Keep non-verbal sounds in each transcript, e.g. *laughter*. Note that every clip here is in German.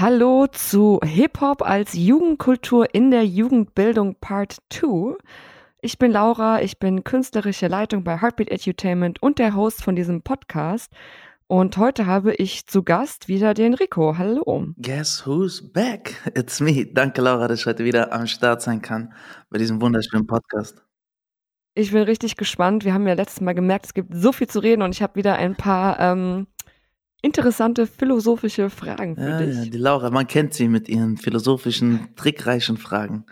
Hallo zu Hip-Hop als Jugendkultur in der Jugendbildung Part 2. Ich bin Laura, ich bin künstlerische Leitung bei Heartbeat Edutainment und der Host von diesem Podcast. Und heute habe ich zu Gast wieder den Rico. Hallo. Guess who's back? It's me. Danke, Laura, dass ich heute wieder am Start sein kann bei diesem wunderschönen Podcast. Ich bin richtig gespannt. Wir haben ja letztes Mal gemerkt, es gibt so viel zu reden und ich habe wieder ein paar ähm, interessante philosophische Fragen für Ja, dich. ja, die Laura, man kennt sie mit ihren philosophischen, trickreichen Fragen.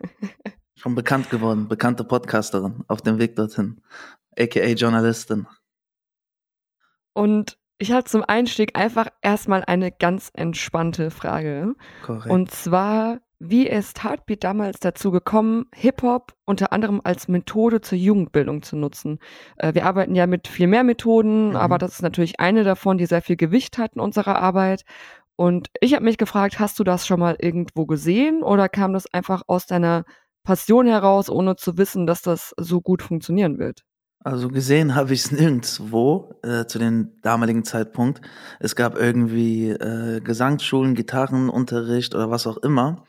*laughs* Schon bekannt geworden, bekannte Podcasterin auf dem Weg dorthin, aka Journalistin. Und ich habe zum Einstieg einfach erstmal eine ganz entspannte Frage. Korrekt. Und zwar, wie ist Heartbeat damals dazu gekommen, Hip-Hop unter anderem als Methode zur Jugendbildung zu nutzen? Äh, wir arbeiten ja mit viel mehr Methoden, Mhm. aber das ist natürlich eine davon, die sehr viel Gewicht hat in unserer Arbeit. Und ich habe mich gefragt, hast du das schon mal irgendwo gesehen oder kam das einfach aus deiner Passion heraus, ohne zu wissen, dass das so gut funktionieren wird? Also gesehen *laughs* habe ich es nirgendwo äh, zu dem damaligen Zeitpunkt. Es gab irgendwie äh, Gesangsschulen, Gitarrenunterricht oder was auch immer.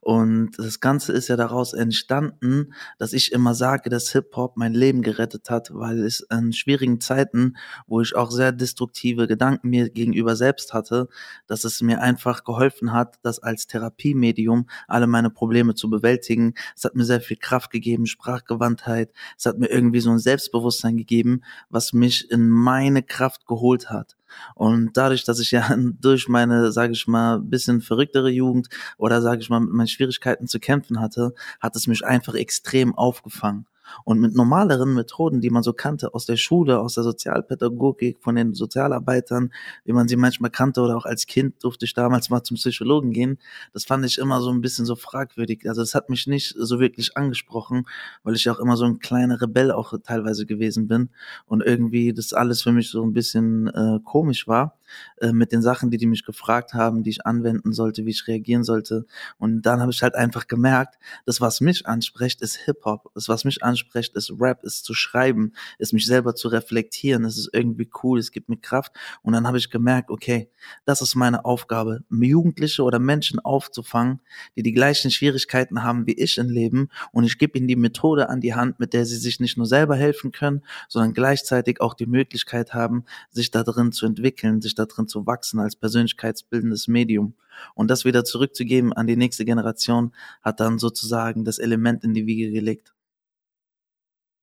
Und das Ganze ist ja daraus entstanden, dass ich immer sage, dass Hip-Hop mein Leben gerettet hat, weil es in schwierigen Zeiten, wo ich auch sehr destruktive Gedanken mir gegenüber selbst hatte, dass es mir einfach geholfen hat, das als Therapiemedium alle meine Probleme zu bewältigen. Es hat mir sehr viel Kraft gegeben, Sprachgewandtheit. Es hat mir irgendwie so ein Selbstbewusstsein gegeben, was mich in meine Kraft geholt hat. Und dadurch, dass ich ja *laughs* durch meine, sage ich mal, bisschen verrücktere Jugend oder sage ich mal mit meinen Schwierigkeiten zu kämpfen hatte, hat es mich einfach extrem aufgefangen. Und mit normaleren Methoden, die man so kannte aus der Schule, aus der Sozialpädagogik, von den Sozialarbeitern, wie man sie manchmal kannte oder auch als Kind durfte ich damals mal zum Psychologen gehen, das fand ich immer so ein bisschen so fragwürdig. Also es hat mich nicht so wirklich angesprochen, weil ich auch immer so ein kleiner Rebell auch teilweise gewesen bin und irgendwie das alles für mich so ein bisschen äh, komisch war äh, mit den Sachen, die die mich gefragt haben, die ich anwenden sollte, wie ich reagieren sollte. Und dann habe ich halt einfach gemerkt, das, was mich anspricht, ist Hip-Hop. Das, was mich anspricht, ist Rap, ist zu schreiben, ist mich selber zu reflektieren. Es ist irgendwie cool, es gibt mir Kraft. Und dann habe ich gemerkt, okay, das ist meine Aufgabe, Jugendliche oder Menschen aufzufangen, die die gleichen Schwierigkeiten haben wie ich im Leben. Und ich gebe ihnen die Methode an die Hand, mit der sie sich nicht nur selber helfen können, sondern gleichzeitig auch die Möglichkeit haben, sich da drin zu entwickeln, sich da drin zu wachsen als persönlichkeitsbildendes Medium. Und das wieder zurückzugeben an die nächste Generation, hat dann sozusagen das Element in die Wiege gelegt.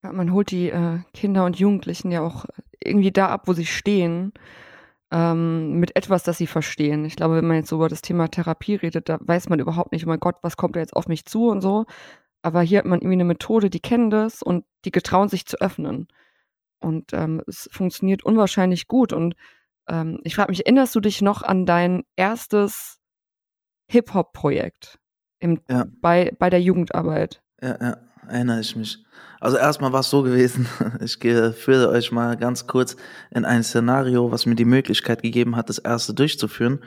Ja, man holt die äh, Kinder und Jugendlichen ja auch irgendwie da ab, wo sie stehen, ähm, mit etwas, das sie verstehen. Ich glaube, wenn man jetzt so über das Thema Therapie redet, da weiß man überhaupt nicht, oh mein Gott, was kommt da jetzt auf mich zu und so. Aber hier hat man irgendwie eine Methode, die kennen das und die getrauen sich zu öffnen. Und ähm, es funktioniert unwahrscheinlich gut. Und ähm, ich frage mich, erinnerst du dich noch an dein erstes Hip-Hop-Projekt Ja. bei, bei der Jugendarbeit? Ja, ja, erinnere ich mich. Also erstmal war es so gewesen, *laughs* ich führe euch mal ganz kurz in ein Szenario, was mir die Möglichkeit gegeben hat, das erste durchzuführen.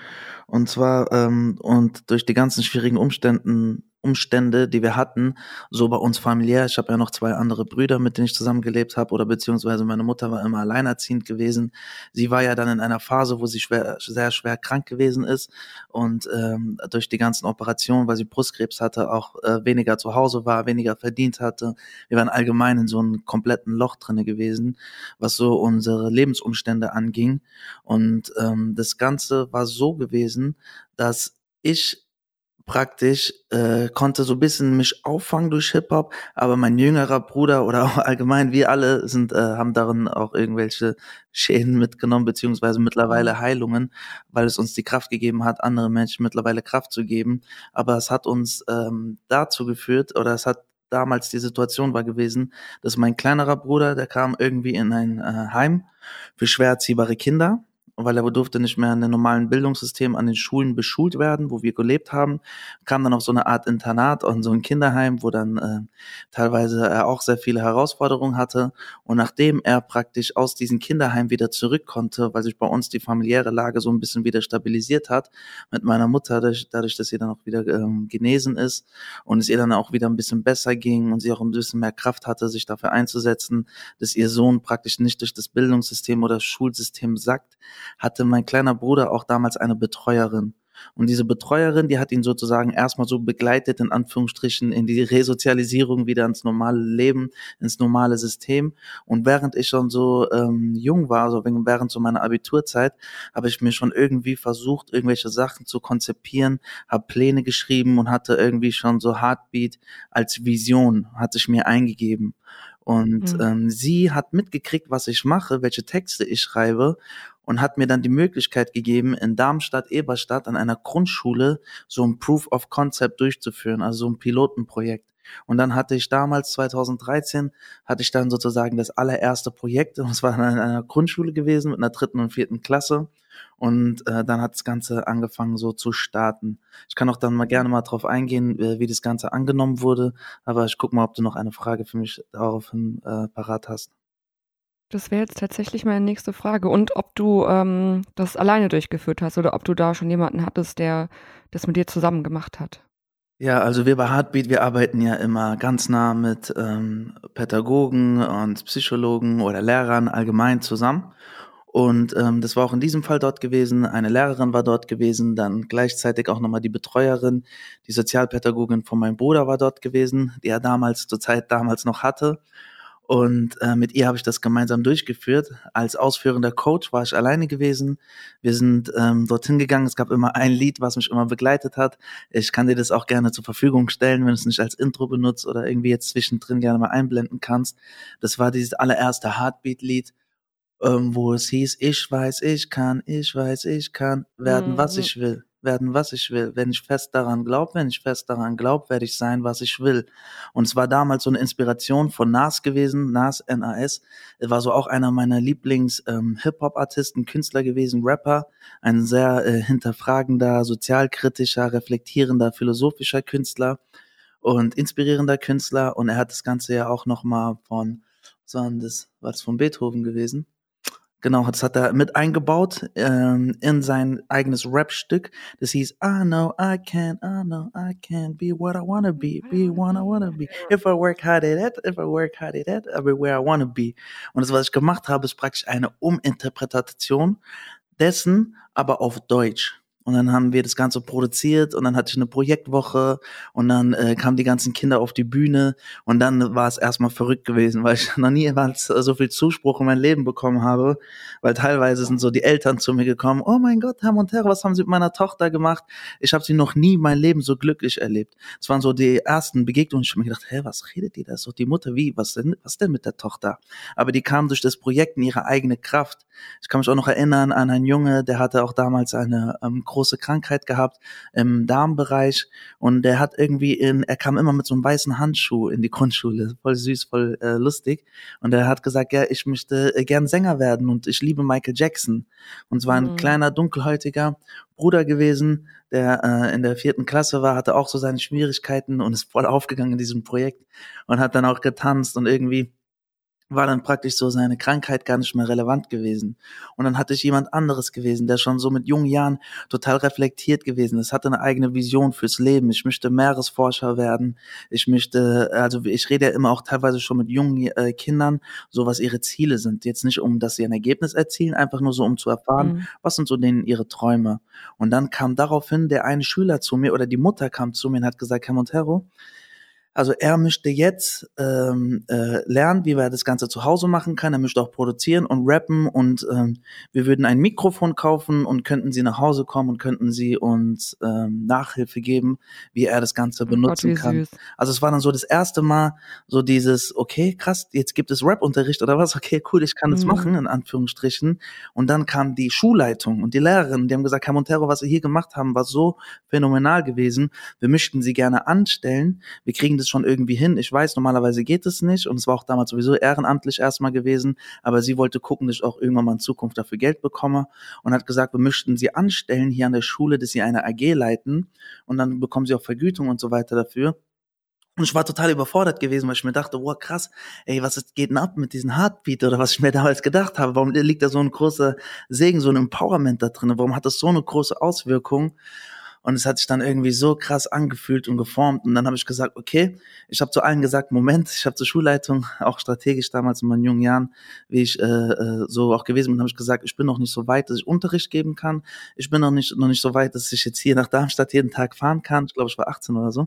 Und zwar, ähm, und durch die ganzen schwierigen Umständen, Umstände, die wir hatten, so bei uns familiär, ich habe ja noch zwei andere Brüder, mit denen ich zusammengelebt habe, oder beziehungsweise meine Mutter war immer alleinerziehend gewesen. Sie war ja dann in einer Phase, wo sie schwer, sehr schwer krank gewesen ist und ähm, durch die ganzen Operationen, weil sie Brustkrebs hatte, auch äh, weniger zu Hause war, weniger verdient hatte. Wir waren allgemein in so einem kompletten Loch drinne gewesen, was so unsere Lebensumstände anging. Und ähm, das Ganze war so gewesen, dass ich praktisch äh, konnte so ein bisschen mich auffangen durch Hip-Hop, aber mein jüngerer Bruder oder auch allgemein wir alle sind äh, haben darin auch irgendwelche Schäden mitgenommen beziehungsweise mittlerweile Heilungen, weil es uns die Kraft gegeben hat, andere Menschen mittlerweile Kraft zu geben. Aber es hat uns ähm, dazu geführt oder es hat damals die Situation war gewesen, dass mein kleinerer Bruder, der kam irgendwie in ein äh, Heim für schwer erziehbare Kinder weil er durfte nicht mehr in den normalen Bildungssystem an den Schulen beschult werden, wo wir gelebt haben, kam dann auf so eine Art Internat und so ein Kinderheim, wo dann äh, teilweise er auch sehr viele Herausforderungen hatte. Und nachdem er praktisch aus diesem Kinderheim wieder zurück konnte, weil sich bei uns die familiäre Lage so ein bisschen wieder stabilisiert hat, mit meiner Mutter, dadurch, dadurch dass sie dann auch wieder ähm, genesen ist und es ihr dann auch wieder ein bisschen besser ging und sie auch ein bisschen mehr Kraft hatte, sich dafür einzusetzen, dass ihr Sohn praktisch nicht durch das Bildungssystem oder das Schulsystem sackt, hatte mein kleiner Bruder auch damals eine Betreuerin. Und diese Betreuerin, die hat ihn sozusagen erstmal so begleitet, in Anführungsstrichen, in die Resozialisierung wieder ins normale Leben, ins normale System. Und während ich schon so ähm, jung war, so während so meiner Abiturzeit, habe ich mir schon irgendwie versucht, irgendwelche Sachen zu konzipieren, habe Pläne geschrieben und hatte irgendwie schon so Heartbeat als Vision, hatte ich mir eingegeben. Und mhm. ähm, sie hat mitgekriegt, was ich mache, welche Texte ich schreibe und hat mir dann die Möglichkeit gegeben, in Darmstadt, Eberstadt an einer Grundschule so ein Proof of Concept durchzuführen, also so ein Pilotenprojekt. Und dann hatte ich damals, 2013, hatte ich dann sozusagen das allererste Projekt. *laughs* Und es war in einer Grundschule gewesen mit einer dritten und vierten Klasse. Und äh, dann hat das Ganze angefangen so zu starten. Ich kann auch dann mal gerne mal drauf eingehen, äh, wie das Ganze angenommen wurde. Aber ich guck mal, ob du noch eine Frage für mich daraufhin äh, parat hast. Das wäre jetzt tatsächlich meine nächste Frage. Und ob du ähm, das alleine durchgeführt hast oder ob du da schon jemanden hattest, der das mit dir zusammen gemacht hat. Ja, also wir bei Heartbeat, wir arbeiten ja immer ganz nah mit ähm, Pädagogen und Psychologen oder Lehrern allgemein zusammen. Und ähm, das war auch in diesem Fall dort gewesen. Eine Lehrerin war dort gewesen, dann gleichzeitig auch nochmal die Betreuerin, die Sozialpädagogin von meinem Bruder war dort gewesen, die er damals zur Zeit damals noch hatte. Und äh, mit ihr habe ich das gemeinsam durchgeführt. Als ausführender Coach war ich alleine gewesen. Wir sind ähm, dorthin gegangen. Es gab immer ein Lied, was mich immer begleitet hat. Ich kann dir das auch gerne zur Verfügung stellen, wenn du es nicht als Intro benutzt oder irgendwie jetzt zwischendrin gerne mal einblenden kannst. Das war dieses allererste Heartbeat-Lied, ähm, wo es hieß, ich weiß, ich kann, ich weiß, ich kann werden, mhm. was ich will werden, was ich will. Wenn ich fest daran glaube, wenn ich fest daran glaube, werde ich sein, was ich will. Und es war damals so eine Inspiration von Nas gewesen, Nas, N-A-S. Er war so auch einer meiner Lieblings-Hip-Hop-Artisten, ähm, Künstler gewesen, Rapper. Ein sehr äh, hinterfragender, sozialkritischer, reflektierender, philosophischer Künstler und inspirierender Künstler. Und er hat das Ganze ja auch nochmal von, so das, war das von Beethoven gewesen? Genau, das hat er mit eingebaut ähm, in sein eigenes Rap-Stück. Das hieß I know I can, I know I can be what I wanna be, be what I wanna be. If I work hard at it, if I work hard at it, I'll be where I wanna be. Und das, was ich gemacht habe, ist praktisch eine Uminterpretation dessen, aber auf Deutsch. Und dann haben wir das Ganze produziert und dann hatte ich eine Projektwoche und dann äh, kamen die ganzen Kinder auf die Bühne und dann war es erstmal verrückt gewesen, weil ich *laughs* noch nie so viel Zuspruch in mein Leben bekommen habe, weil teilweise sind so die Eltern zu mir gekommen, oh mein Gott, Herr Montero, was haben Sie mit meiner Tochter gemacht? Ich habe sie noch nie mein Leben so glücklich erlebt. Es waren so die ersten Begegnungen, ich habe mir gedacht, hä, was redet die da? Ist doch die Mutter, wie, was denn, was denn mit der Tochter? Aber die kamen durch das Projekt in ihre eigene Kraft. Ich kann mich auch noch erinnern an einen Junge, der hatte auch damals eine ähm, große Krankheit gehabt im Darmbereich und der hat irgendwie in, er kam immer mit so einem weißen Handschuh in die Grundschule, voll süß, voll äh, lustig. Und er hat gesagt, ja, ich möchte äh, gern Sänger werden und ich liebe Michael Jackson. Und es war ein mhm. kleiner, dunkelhäutiger Bruder gewesen, der äh, in der vierten Klasse war, hatte auch so seine Schwierigkeiten und ist voll aufgegangen in diesem Projekt und hat dann auch getanzt und irgendwie war dann praktisch so seine Krankheit gar nicht mehr relevant gewesen. Und dann hatte ich jemand anderes gewesen, der schon so mit jungen Jahren total reflektiert gewesen ist, hatte eine eigene Vision fürs Leben. Ich möchte Meeresforscher werden. Ich möchte, also ich rede ja immer auch teilweise schon mit jungen äh, Kindern, so was ihre Ziele sind. Jetzt nicht um, dass sie ein Ergebnis erzielen, einfach nur so, um zu erfahren, mhm. was sind so denen ihre Träume. Und dann kam daraufhin der eine Schüler zu mir oder die Mutter kam zu mir und hat gesagt, Herr Montero, also er möchte jetzt ähm, äh, lernen, wie er das Ganze zu Hause machen kann. Er möchte auch produzieren und rappen und ähm, wir würden ein Mikrofon kaufen und könnten sie nach Hause kommen und könnten sie uns ähm, Nachhilfe geben, wie er das Ganze oh benutzen Gott, kann. Süß. Also es war dann so das erste Mal so dieses, okay, krass, jetzt gibt es Rap-Unterricht oder was, okay, cool, ich kann es mhm. machen, in Anführungsstrichen. Und dann kam die Schulleitung und die Lehrerin, die haben gesagt, Herr Montero, was Sie hier gemacht haben, war so phänomenal gewesen. Wir möchten Sie gerne anstellen. Wir kriegen das es schon irgendwie hin. Ich weiß, normalerweise geht es nicht und es war auch damals sowieso ehrenamtlich erstmal gewesen, aber sie wollte gucken, dass ich auch irgendwann mal in Zukunft dafür Geld bekomme und hat gesagt, wir möchten sie anstellen hier an der Schule, dass sie eine AG leiten und dann bekommen sie auch Vergütung und so weiter dafür. Und ich war total überfordert gewesen, weil ich mir dachte, wow, krass, ey, was ist, geht denn ab mit diesem Heartbeat oder was ich mir *laughs* damals gedacht habe? Warum liegt da so ein großer Segen, so ein Empowerment da drin? Warum hat das so eine große Auswirkung? Und es hat sich dann irgendwie so krass angefühlt und geformt. Und dann habe ich gesagt, okay, ich habe zu allen gesagt, Moment, ich habe zur Schulleitung, *laughs* auch strategisch damals in meinen jungen Jahren, wie ich äh, äh, so auch gewesen bin, habe ich gesagt, ich bin noch nicht so weit, dass ich Unterricht geben kann. Ich bin noch nicht, noch nicht so weit, dass ich jetzt hier nach Darmstadt jeden Tag fahren kann. Ich glaube, ich war 18 oder so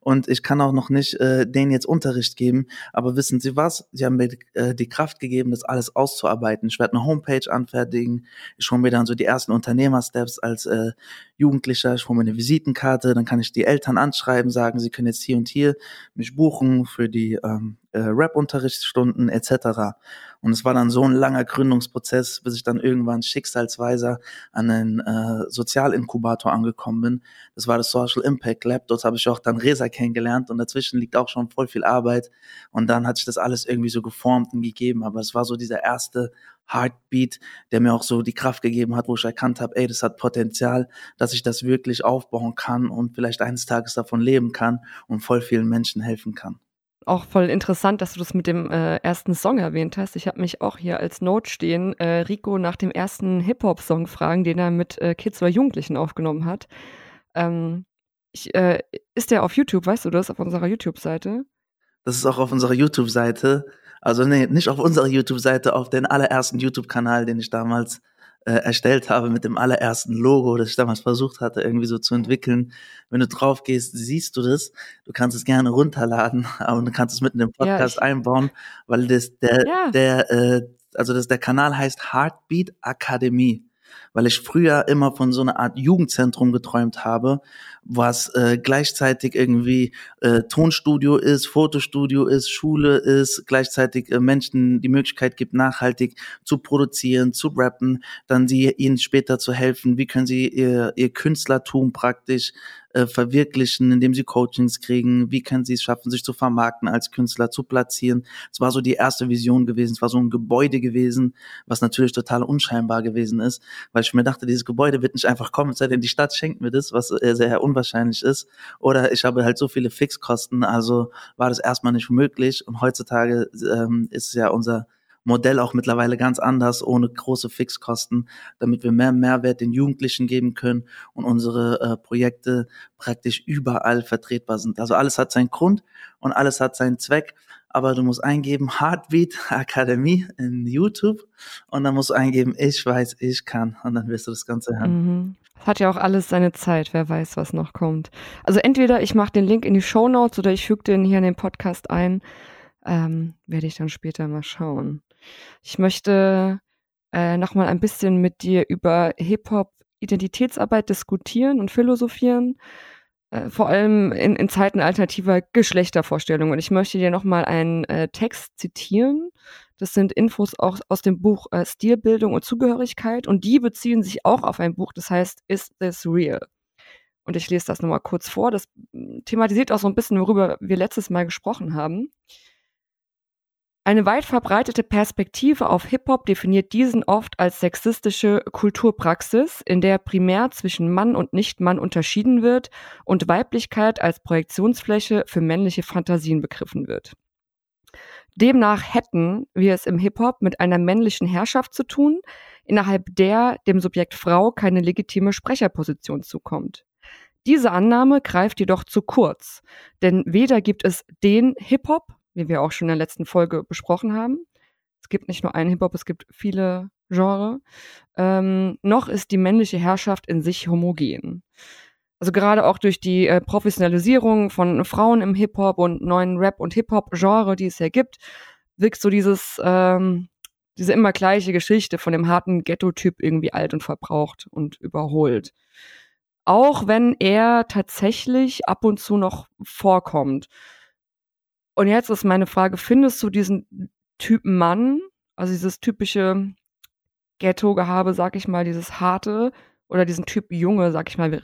und ich kann auch noch nicht äh, denen jetzt Unterricht geben. Aber wissen Sie was? Sie haben mir äh, die Kraft gegeben, das alles auszuarbeiten. Ich werde eine Homepage anfertigen. Ich hole mir dann so die ersten Unternehmersteps als äh, Jugendlicher. Ich hole mir eine Visitenkarte. Dann kann ich die Eltern anschreiben, sagen, sie können jetzt hier und hier mich buchen für die ähm, äh, Rap-Unterrichtsstunden etc. Und es war dann so ein langer Gründungsprozess, bis ich dann irgendwann schicksalsweise an einen äh, Sozialinkubator angekommen bin. Das war das Social Impact Lab. Dort habe ich auch dann Resa kennengelernt und dazwischen liegt auch schon voll viel Arbeit. Und dann hat sich das alles irgendwie so geformt und gegeben. Aber es war so dieser erste Heartbeat, der mir auch so die Kraft gegeben hat, wo ich erkannt habe, ey, das hat Potenzial, dass ich das wirklich aufbauen kann und vielleicht eines Tages davon leben kann und voll vielen Menschen helfen kann auch voll interessant, dass du das mit dem äh, ersten Song erwähnt hast. Ich habe mich auch hier als Note stehen, äh, Rico nach dem ersten Hip-Hop-Song fragen, den er mit äh, Kids oder Jugendlichen aufgenommen hat. Ähm, ich, äh, ist der auf YouTube, weißt du das, auf unserer YouTube-Seite? Das ist auch auf unserer YouTube-Seite. Also nee, nicht auf unserer YouTube-Seite, auf den allerersten YouTube-Kanal, den ich damals äh, erstellt habe mit dem allerersten Logo, das ich damals versucht hatte, irgendwie so zu entwickeln. Wenn du drauf gehst, siehst du das. Du kannst es gerne runterladen, *laughs* aber du kannst es mitten im Podcast ja, einbauen, weil das der ja. der äh, also das der Kanal heißt Heartbeat Akademie weil ich früher immer von so einer Art Jugendzentrum geträumt habe, was äh, gleichzeitig irgendwie äh, Tonstudio ist, Fotostudio ist, Schule ist, gleichzeitig äh, Menschen die Möglichkeit gibt, nachhaltig zu produzieren, zu rappen, dann sie ihnen später zu helfen, wie können sie ihr, ihr Künstlertum praktisch äh, verwirklichen, indem sie Coachings kriegen, wie können sie es schaffen, sich zu vermarkten als Künstler, zu platzieren. Es war so die erste Vision gewesen, es war so ein Gebäude gewesen, was natürlich total unscheinbar gewesen ist, weil ich mir dachte, dieses Gebäude wird nicht einfach kommen, es sei denn, die Stadt schenkt mir das, was äh, sehr unwahrscheinlich ist. Oder ich habe halt so viele Fixkosten, also war das erstmal nicht möglich. Und heutzutage ähm, ist ja unser Modell auch mittlerweile ganz anders, ohne große Fixkosten, damit wir mehr Mehrwert den Jugendlichen geben können und unsere äh, Projekte praktisch überall vertretbar sind. Also alles hat seinen Grund und alles hat seinen Zweck. Aber du musst eingeben Heartbeat Akademie in YouTube und dann musst du eingeben, ich weiß, ich kann und dann wirst du das Ganze hören. Mhm. Hat ja auch alles seine Zeit, wer weiß, was noch kommt. Also entweder ich mache den Link in die Show Notes oder ich füge den hier in den Podcast ein. Ähm, werde ich dann später mal schauen. Ich möchte äh, nochmal ein bisschen mit dir über Hip-Hop-Identitätsarbeit diskutieren und philosophieren, äh, vor allem in, in Zeiten alternativer Geschlechtervorstellungen. Und ich möchte dir nochmal einen äh, Text zitieren. Das sind Infos auch aus dem Buch äh, Stilbildung und Zugehörigkeit und die beziehen sich auch auf ein Buch, das heißt Is This Real? Und ich lese das nochmal kurz vor. Das thematisiert auch so ein bisschen, worüber wir letztes Mal gesprochen haben. Eine weit verbreitete Perspektive auf Hip-Hop definiert diesen oft als sexistische Kulturpraxis, in der primär zwischen Mann und Nicht-Mann unterschieden wird und Weiblichkeit als Projektionsfläche für männliche Fantasien begriffen wird. Demnach hätten wir es im Hip-Hop mit einer männlichen Herrschaft zu tun, innerhalb der dem Subjekt Frau keine legitime Sprecherposition zukommt. Diese Annahme greift jedoch zu kurz, denn weder gibt es den Hip-Hop wie wir auch schon in der letzten Folge besprochen haben. Es gibt nicht nur einen Hip-Hop, es gibt viele Genre. Ähm, noch ist die männliche Herrschaft in sich homogen. Also gerade auch durch die äh, Professionalisierung von Frauen im Hip-Hop und neuen Rap- und Hip-Hop-Genre, die es ja gibt, wirkt so dieses, ähm, diese immer gleiche Geschichte von dem harten Ghetto-Typ irgendwie alt und verbraucht und überholt. Auch wenn er tatsächlich ab und zu noch vorkommt. Und jetzt ist meine Frage, findest du diesen Typen Mann, also dieses typische Ghetto-Gehabe, sag ich mal, dieses harte, oder diesen Typ Junge, sag ich mal, wir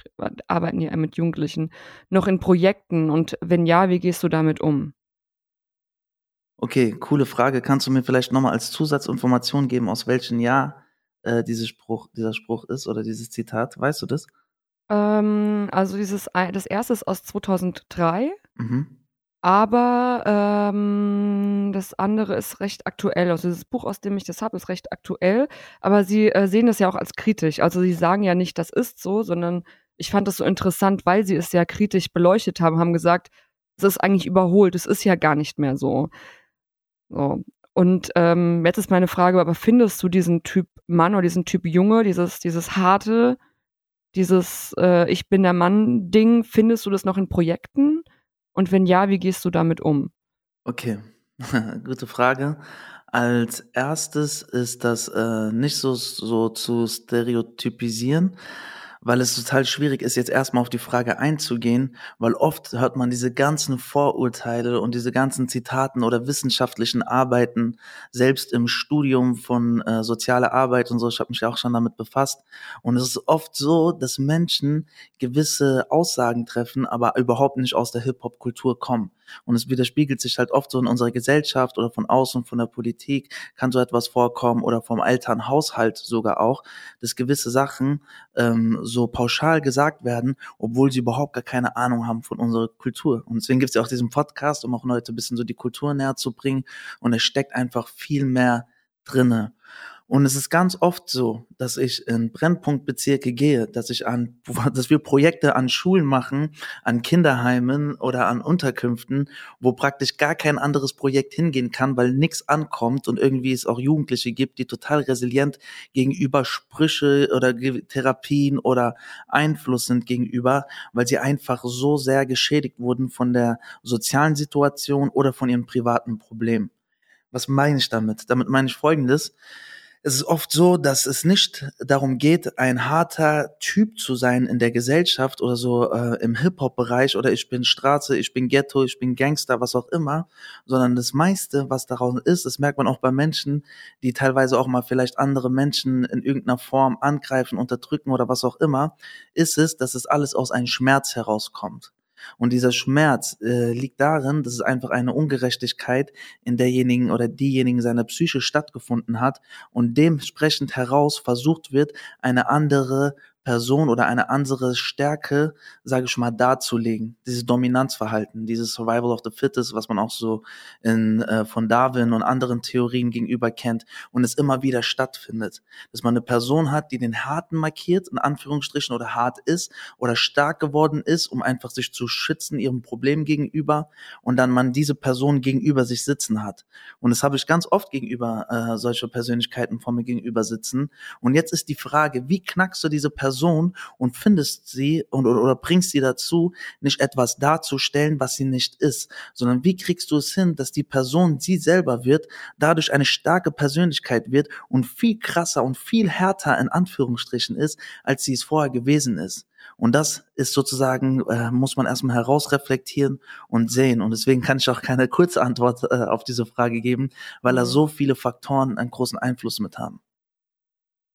arbeiten ja mit Jugendlichen, noch in Projekten? Und wenn ja, wie gehst du damit um? Okay, coole Frage. Kannst du mir vielleicht nochmal als Zusatzinformation geben, aus welchem Jahr äh, dieses Spruch, dieser Spruch ist oder dieses Zitat? Weißt du das? Ähm, also dieses, das erste ist aus 2003. Mhm. Aber ähm, das andere ist recht aktuell. Also das Buch, aus dem ich das habe, ist recht aktuell. Aber sie äh, sehen das ja auch als kritisch. Also sie sagen ja nicht, das ist so, sondern ich fand das so interessant, weil sie es sehr kritisch beleuchtet haben, haben gesagt, es ist eigentlich überholt, es ist ja gar nicht mehr so. so. Und ähm, jetzt ist meine Frage, aber findest du diesen Typ Mann oder diesen Typ Junge, dieses, dieses harte, dieses äh, Ich bin der Mann-Ding, findest du das noch in Projekten? Und wenn ja, wie gehst du damit um? Okay, *laughs* gute Frage. Als erstes ist das äh, nicht so, so zu stereotypisieren, weil es total schwierig ist, jetzt erstmal auf die Frage einzugehen, weil oft hört man diese ganzen Vorurteile und diese ganzen Zitaten oder wissenschaftlichen Arbeiten, selbst im Studium von äh, sozialer Arbeit und so, ich habe mich auch schon damit befasst. Und es ist oft so, dass Menschen gewisse Aussagen treffen, aber überhaupt nicht aus der Hip-Hop-Kultur kommen. Und es widerspiegelt sich halt oft so in unserer Gesellschaft oder von außen, von der Politik, kann so etwas vorkommen oder vom Elternhaushalt sogar auch, dass gewisse Sachen ähm, so pauschal gesagt werden, obwohl sie überhaupt gar keine Ahnung haben von unserer Kultur. Und deswegen gibt es ja auch diesen Podcast, um auch Leute ein bisschen so die Kultur näher zu bringen. Und es steckt einfach viel mehr drinne. Und es ist ganz oft so, dass ich in Brennpunktbezirke gehe, dass ich an, *laughs* dass wir Projekte an Schulen machen, an Kinderheimen oder an Unterkünften, wo praktisch gar kein anderes Projekt hingehen kann, weil nichts ankommt und irgendwie es auch Jugendliche gibt, die total resilient gegenüber Sprüche oder Therapien oder Einfluss sind gegenüber, weil sie einfach so sehr geschädigt wurden von der sozialen Situation oder von ihren privaten Problemen. Was meine ich damit? Damit meine ich Folgendes es ist oft so, dass es nicht darum geht, ein harter Typ zu sein in der Gesellschaft oder so äh, im Hip-Hop-Bereich oder ich bin Straße, ich bin Ghetto, ich bin Gangster, was auch immer, sondern das meiste, was daraus ist, das merkt man auch bei Menschen, die teilweise auch mal vielleicht andere Menschen in irgendeiner Form angreifen, unterdrücken oder was auch immer, ist es, dass es alles aus einem Schmerz herauskommt. Und dieser Schmerz äh, liegt darin, dass es einfach eine Ungerechtigkeit in derjenigen oder diejenigen seiner Psyche stattgefunden hat und dementsprechend heraus versucht wird, eine andere Person oder eine andere Stärke, sage ich mal, darzulegen. Dieses Dominanzverhalten, dieses Survival of the Fittest, was man auch so in, äh, von Darwin und anderen Theorien gegenüber kennt und es immer wieder stattfindet. Dass man eine Person hat, die den Harten markiert, in Anführungsstrichen, oder hart ist oder stark geworden ist, um einfach sich zu schützen ihrem Problem gegenüber und dann man diese Person gegenüber sich sitzen hat. Und das habe ich ganz oft gegenüber äh, solcher Persönlichkeiten vor mir gegenüber sitzen. Und jetzt ist die Frage, wie knackst du diese Person Person und findest sie und, oder, oder bringst sie dazu, nicht etwas darzustellen, was sie nicht ist, sondern wie kriegst du es hin, dass die Person sie selber wird, dadurch eine starke Persönlichkeit wird und viel krasser und viel härter in Anführungsstrichen ist, als sie es vorher gewesen ist. Und das ist sozusagen, äh, muss man erstmal herausreflektieren und sehen. Und deswegen kann ich auch keine kurze Antwort äh, auf diese Frage geben, weil da mhm. so viele Faktoren einen großen Einfluss mit haben.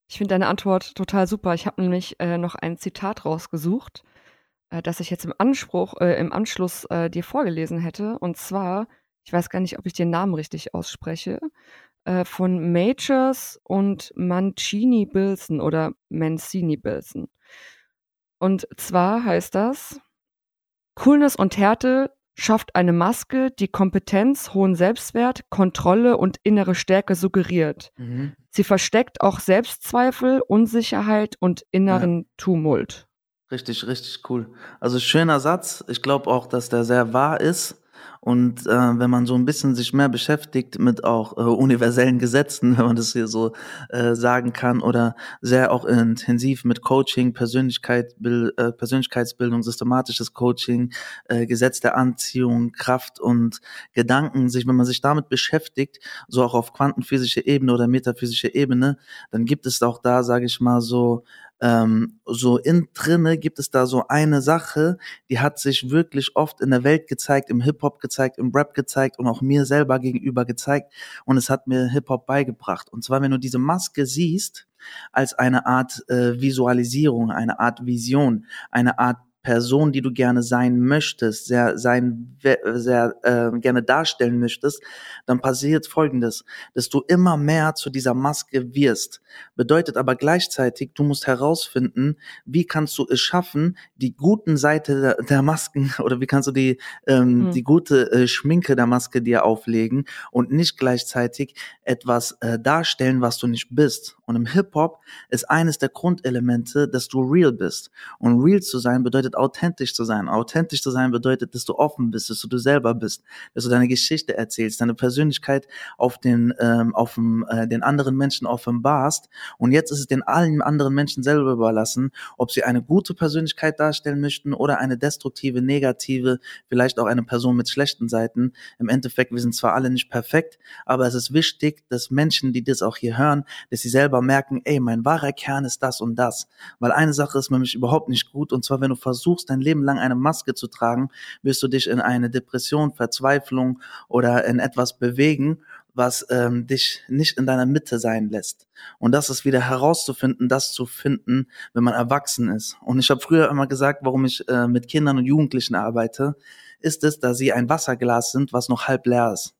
Ich finde deine Antwort total super. Ich habe nämlich äh, noch ein Zitat rausgesucht, äh, das ich jetzt im Anspruch, äh, im Anschluss äh, dir vorgelesen hätte. Und zwar, ich weiß gar nicht, ob ich den Namen richtig ausspreche, äh, von Majors und Mancini Bilson oder Mancini Bilson. Und zwar heißt das, Coolness und Härte schafft eine Maske, die Kompetenz, hohen Selbstwert, Kontrolle und innere Stärke suggeriert. Mhm. Sie versteckt auch Selbstzweifel, Unsicherheit und inneren ja. Tumult. Richtig, richtig cool. Also schöner Satz. Ich glaube auch, dass der sehr wahr ist. Und äh, wenn man so ein bisschen sich mehr beschäftigt mit auch äh, universellen Gesetzen, *laughs* wenn man das hier so äh, sagen kann, oder sehr auch intensiv mit Coaching, Persönlichkeit, äh, Persönlichkeitsbildung, systematisches Coaching, äh, Gesetz der Anziehung, Kraft und Gedanken, sich, wenn man sich damit beschäftigt, so auch auf quantenphysischer Ebene oder metaphysischer Ebene, dann gibt es auch da, sage ich mal, so ähm, so in drinne gibt es da so eine Sache, die hat sich wirklich oft in der Welt gezeigt, im Hip-Hop gezeigt, im Rap gezeigt und auch mir selber gegenüber gezeigt und es hat mir Hip-Hop beigebracht. Und zwar, wenn du diese Maske siehst, als eine Art äh, Visualisierung, eine Art Vision, eine Art Person, die du gerne sein möchtest, sehr sein, sehr äh, gerne darstellen möchtest, dann passiert Folgendes, dass du immer mehr zu dieser Maske wirst. Bedeutet aber gleichzeitig, du musst herausfinden, wie kannst du es schaffen, die guten Seite der, der Masken *laughs* oder wie kannst du die ähm, hm. die gute äh, Schminke der Maske dir auflegen und nicht gleichzeitig etwas äh, darstellen, was du nicht bist. Und im Hip Hop ist eines der Grundelemente, dass du real bist. Und real zu sein bedeutet authentisch zu sein. Authentisch zu sein bedeutet, dass du offen bist, dass du du selber bist, dass du deine Geschichte erzählst, deine Persönlichkeit auf den, ähm, auf dem, äh, den anderen Menschen offenbarst. Und jetzt ist es den allen anderen Menschen selber überlassen, ob sie eine gute Persönlichkeit darstellen möchten oder eine destruktive, negative, vielleicht auch eine Person mit schlechten Seiten. Im Endeffekt, wir sind zwar alle nicht perfekt, aber es ist wichtig, dass Menschen, die das auch hier hören, dass sie selber merken, ey, mein wahrer Kern ist das und das. Weil eine Sache ist nämlich überhaupt nicht gut, und zwar, wenn du versuchst, dein Leben lang eine Maske zu tragen, wirst du dich in eine Depression, Verzweiflung oder in etwas bewegen, was ähm, dich nicht in deiner Mitte sein lässt. Und das ist wieder herauszufinden, das zu finden, wenn man erwachsen ist. Und ich habe früher immer gesagt, warum ich äh, mit Kindern und Jugendlichen arbeite, ist es, da sie ein Wasserglas sind, was noch halb leer ist.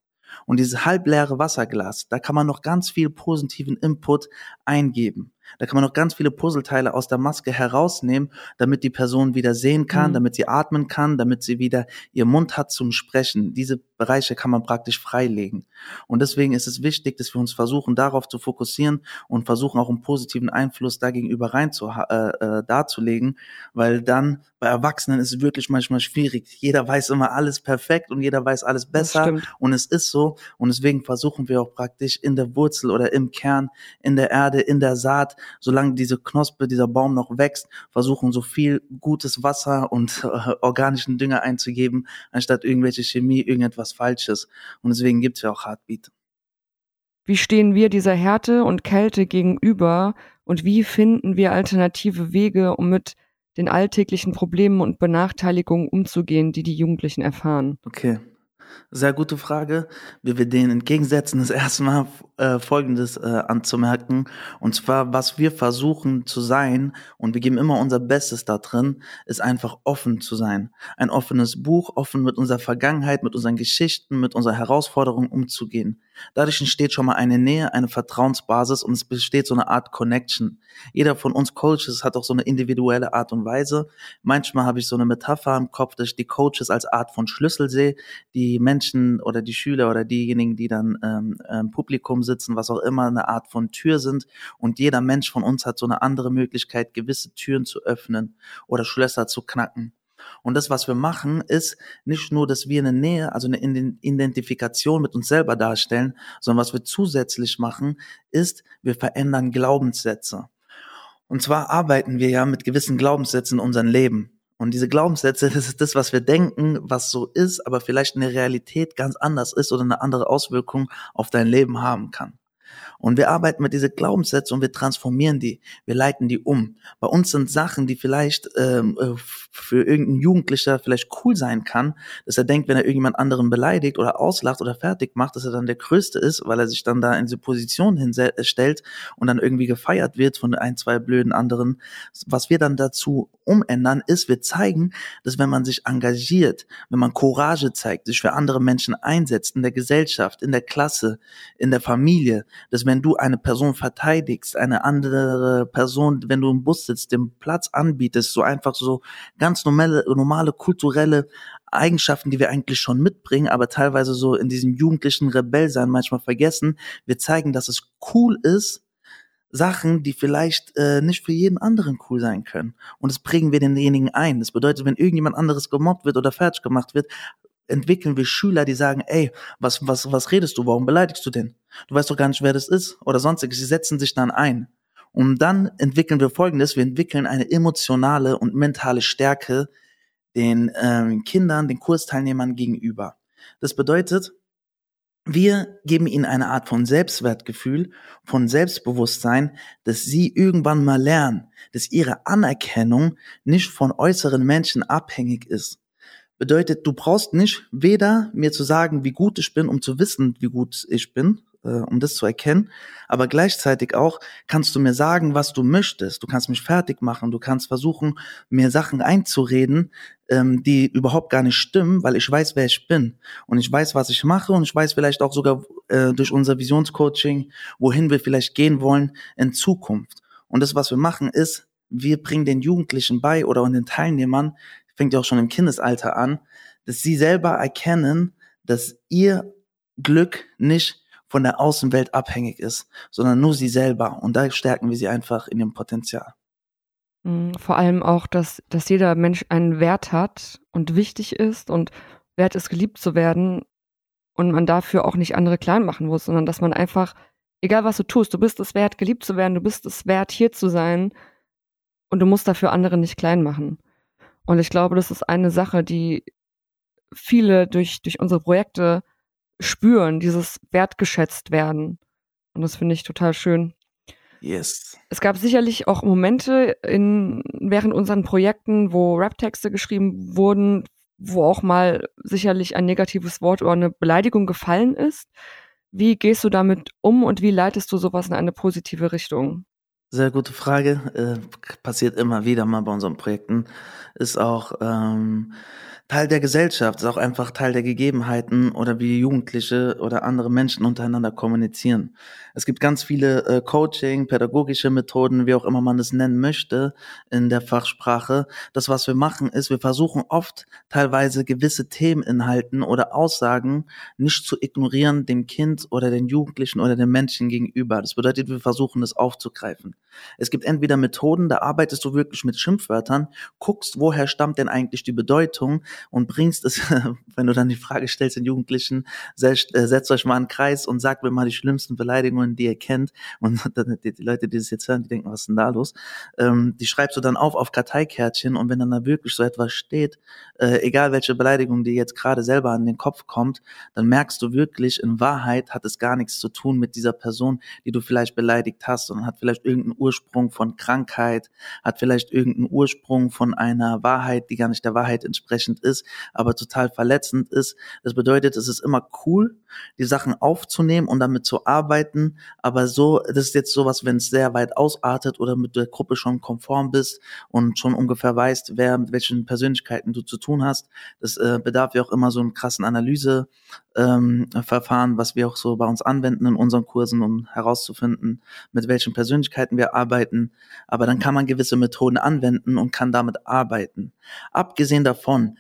Und dieses halbleere Wasserglas, da kann man noch ganz viel positiven Input eingeben. Da kann man noch ganz viele Puzzleteile aus der Maske herausnehmen, damit die Person wieder sehen kann, mhm. damit sie atmen kann, damit sie wieder ihr Mund hat zum Sprechen. Diese Bereiche kann man praktisch freilegen. Und deswegen ist es wichtig, dass wir uns versuchen, darauf zu fokussieren und versuchen auch einen positiven Einfluss dagegenüber rein zu, äh, äh, darzulegen, weil dann bei Erwachsenen ist es wirklich manchmal schwierig. Jeder weiß immer alles perfekt und jeder weiß alles besser und es ist so und deswegen versuchen wir auch praktisch in der Wurzel oder im Kern, in der Erde, in der Saat solange diese Knospe, dieser Baum noch wächst, versuchen so viel gutes Wasser und äh, organischen Dünger einzugeben, anstatt irgendwelche Chemie, irgendetwas Falsches. Und deswegen gibt's ja auch Heartbeat. Wie stehen wir dieser Härte und Kälte gegenüber und wie finden wir alternative Wege, um mit den alltäglichen Problemen und Benachteiligungen umzugehen, die die Jugendlichen erfahren? Okay. Sehr gute Frage. Wie wir denen entgegensetzen, ist erstmal äh, Folgendes äh, anzumerken. Und zwar, was wir versuchen zu sein, und wir geben immer unser Bestes da drin, ist einfach offen zu sein. Ein offenes Buch, offen mit unserer Vergangenheit, mit unseren Geschichten, mit unserer Herausforderung umzugehen. Dadurch entsteht schon mal eine Nähe, eine Vertrauensbasis und es besteht so eine Art Connection. Jeder von uns Coaches hat auch so eine individuelle Art und Weise. Manchmal habe ich so eine Metapher im Kopf, dass ich die Coaches als Art von Schlüssel sehe, die Menschen oder die Schüler oder diejenigen, die dann ähm, im Publikum sitzen, was auch immer, eine Art von Tür sind. Und jeder Mensch von uns hat so eine andere Möglichkeit, gewisse Türen zu öffnen oder Schlösser zu knacken. Und das, was wir machen, ist nicht nur, dass wir eine Nähe, also eine Identifikation mit uns selber darstellen, sondern was wir zusätzlich machen, ist, wir verändern Glaubenssätze. Und zwar arbeiten wir ja mit gewissen Glaubenssätzen in unserem Leben. Und diese Glaubenssätze, *laughs* das ist das, was wir denken, was so ist, aber vielleicht in der Realität ganz anders ist oder eine andere Auswirkung auf dein Leben haben kann. Und wir arbeiten mit diesen Glaubenssätzen und wir transformieren die, wir leiten die um. Bei uns sind Sachen, die vielleicht ähm, äh, für irgendeinen Jugendlicher vielleicht cool sein kann, dass er denkt, wenn er irgendjemand anderen beleidigt oder auslacht oder fertig macht, dass er dann der Größte ist, weil er sich dann da in diese Position hinstellt und dann irgendwie gefeiert wird von ein, zwei blöden anderen. Was wir dann dazu umändern, ist, wir zeigen, dass wenn man sich engagiert, wenn man Courage zeigt, sich für andere Menschen einsetzt, in der Gesellschaft, in der Klasse, in der Familie, dass wenn du eine Person verteidigst, eine andere Person, wenn du im Bus sitzt, den Platz anbietest, so einfach so ganz normale, normale kulturelle Eigenschaften, die wir eigentlich schon mitbringen, aber teilweise so in diesem jugendlichen Rebellsein manchmal vergessen. Wir zeigen, dass es cool ist, Sachen, die vielleicht äh, nicht für jeden anderen cool sein können. Und das bringen wir denjenigen ein. Das bedeutet, wenn irgendjemand anderes gemobbt wird oder fertig gemacht wird, entwickeln wir Schüler, die sagen, ey, was, was, was redest du? Warum beleidigst du den? Du weißt doch gar nicht, wer das ist oder sonstiges. Sie setzen sich dann ein. Und dann entwickeln wir Folgendes. Wir entwickeln eine emotionale und mentale Stärke den ähm, Kindern, den Kursteilnehmern gegenüber. Das bedeutet, wir geben ihnen eine Art von Selbstwertgefühl, von Selbstbewusstsein, dass sie irgendwann mal lernen, dass ihre Anerkennung nicht von äußeren Menschen abhängig ist, Bedeutet, du brauchst nicht weder mir zu sagen, wie gut ich bin, um zu wissen, wie gut ich bin, äh, um das zu erkennen. Aber gleichzeitig auch kannst du mir sagen, was du möchtest. Du kannst mich fertig machen. Du kannst versuchen, mir Sachen einzureden, ähm, die überhaupt gar nicht stimmen, weil ich weiß, wer ich bin. Und ich weiß, was ich mache. Und ich weiß vielleicht auch sogar äh, durch unser Visionscoaching, wohin wir vielleicht gehen wollen in Zukunft. Und das, was wir machen, ist, wir bringen den Jugendlichen bei oder den Teilnehmern, fängt ja auch schon im Kindesalter an, dass sie selber erkennen, dass ihr Glück nicht von der Außenwelt abhängig ist, sondern nur sie selber. Und da stärken wir sie einfach in ihrem Potenzial. Mhm, vor allem auch, dass, dass jeder Mensch einen Wert hat und wichtig ist und wert ist, geliebt zu werden und man dafür auch nicht andere klein machen muss, sondern dass man einfach, egal was du tust, du bist es wert, geliebt zu werden, du bist es wert, hier zu sein und du musst dafür andere nicht klein machen. Und ich glaube, das ist eine Sache, die viele durch, durch unsere Projekte spüren, dieses wertgeschätzt werden. Und das finde ich total schön. Yes. Es gab sicherlich auch Momente in, während unseren Projekten, wo Rap-Texte geschrieben wurden, wo auch mal sicherlich ein negatives Wort oder eine Beleidigung gefallen ist. Wie gehst du damit um und wie leitest du sowas in eine positive Richtung? Sehr gute Frage. Äh, passiert immer wieder mal bei unseren Projekten. Ist auch ähm, Teil der Gesellschaft, ist auch einfach Teil der Gegebenheiten oder wie Jugendliche oder andere Menschen untereinander kommunizieren. Es gibt ganz viele äh, Coaching, pädagogische Methoden, wie auch immer man es nennen möchte in der Fachsprache. Das, was wir machen, ist, wir versuchen oft teilweise gewisse Themeninhalten oder Aussagen nicht zu ignorieren dem Kind oder den Jugendlichen oder den Menschen gegenüber. Das bedeutet, wir versuchen es aufzugreifen. Es gibt entweder Methoden, da arbeitest du wirklich mit Schimpfwörtern, guckst, woher stammt denn eigentlich die Bedeutung, und bringst es, *laughs* wenn du dann die Frage stellst den Jugendlichen, setzt, äh, setzt euch mal einen Kreis und sagt mir mal die schlimmsten Beleidigungen, die ihr kennt. *laughs* Und die, die Leute, die das jetzt hören, die denken, was ist denn da los? Ähm, die schreibst du dann auf auf Karteikärtchen und wenn dann da wirklich so etwas steht, äh, egal welche Beleidigung dir jetzt gerade selber an den Kopf kommt, dann merkst du wirklich, in Wahrheit hat es gar nichts zu tun mit dieser Person, die du vielleicht beleidigt hast, sondern hat vielleicht irgendeinen Ursprung von Krankheit, hat vielleicht irgendeinen Ursprung von einer Wahrheit, die gar nicht der Wahrheit entsprechend ist, aber total verletzend ist. Das bedeutet, es ist immer cool, die Sachen aufzunehmen und damit zu arbeiten, aber so, das ist jetzt sowas, wenn es sehr weit ausartet oder mit der Gruppe schon konform bist und schon ungefähr weißt, wer mit welchen Persönlichkeiten du zu tun hast. Das äh, bedarf ja auch immer so einem krassen Analyse ähm, was wir auch so bei uns anwenden in unseren Kursen, um herauszufinden, mit welchen Persönlichkeiten wir arbeiten. Aber dann kann man gewisse Methoden anwenden und kann damit arbeiten. Abgesehen davon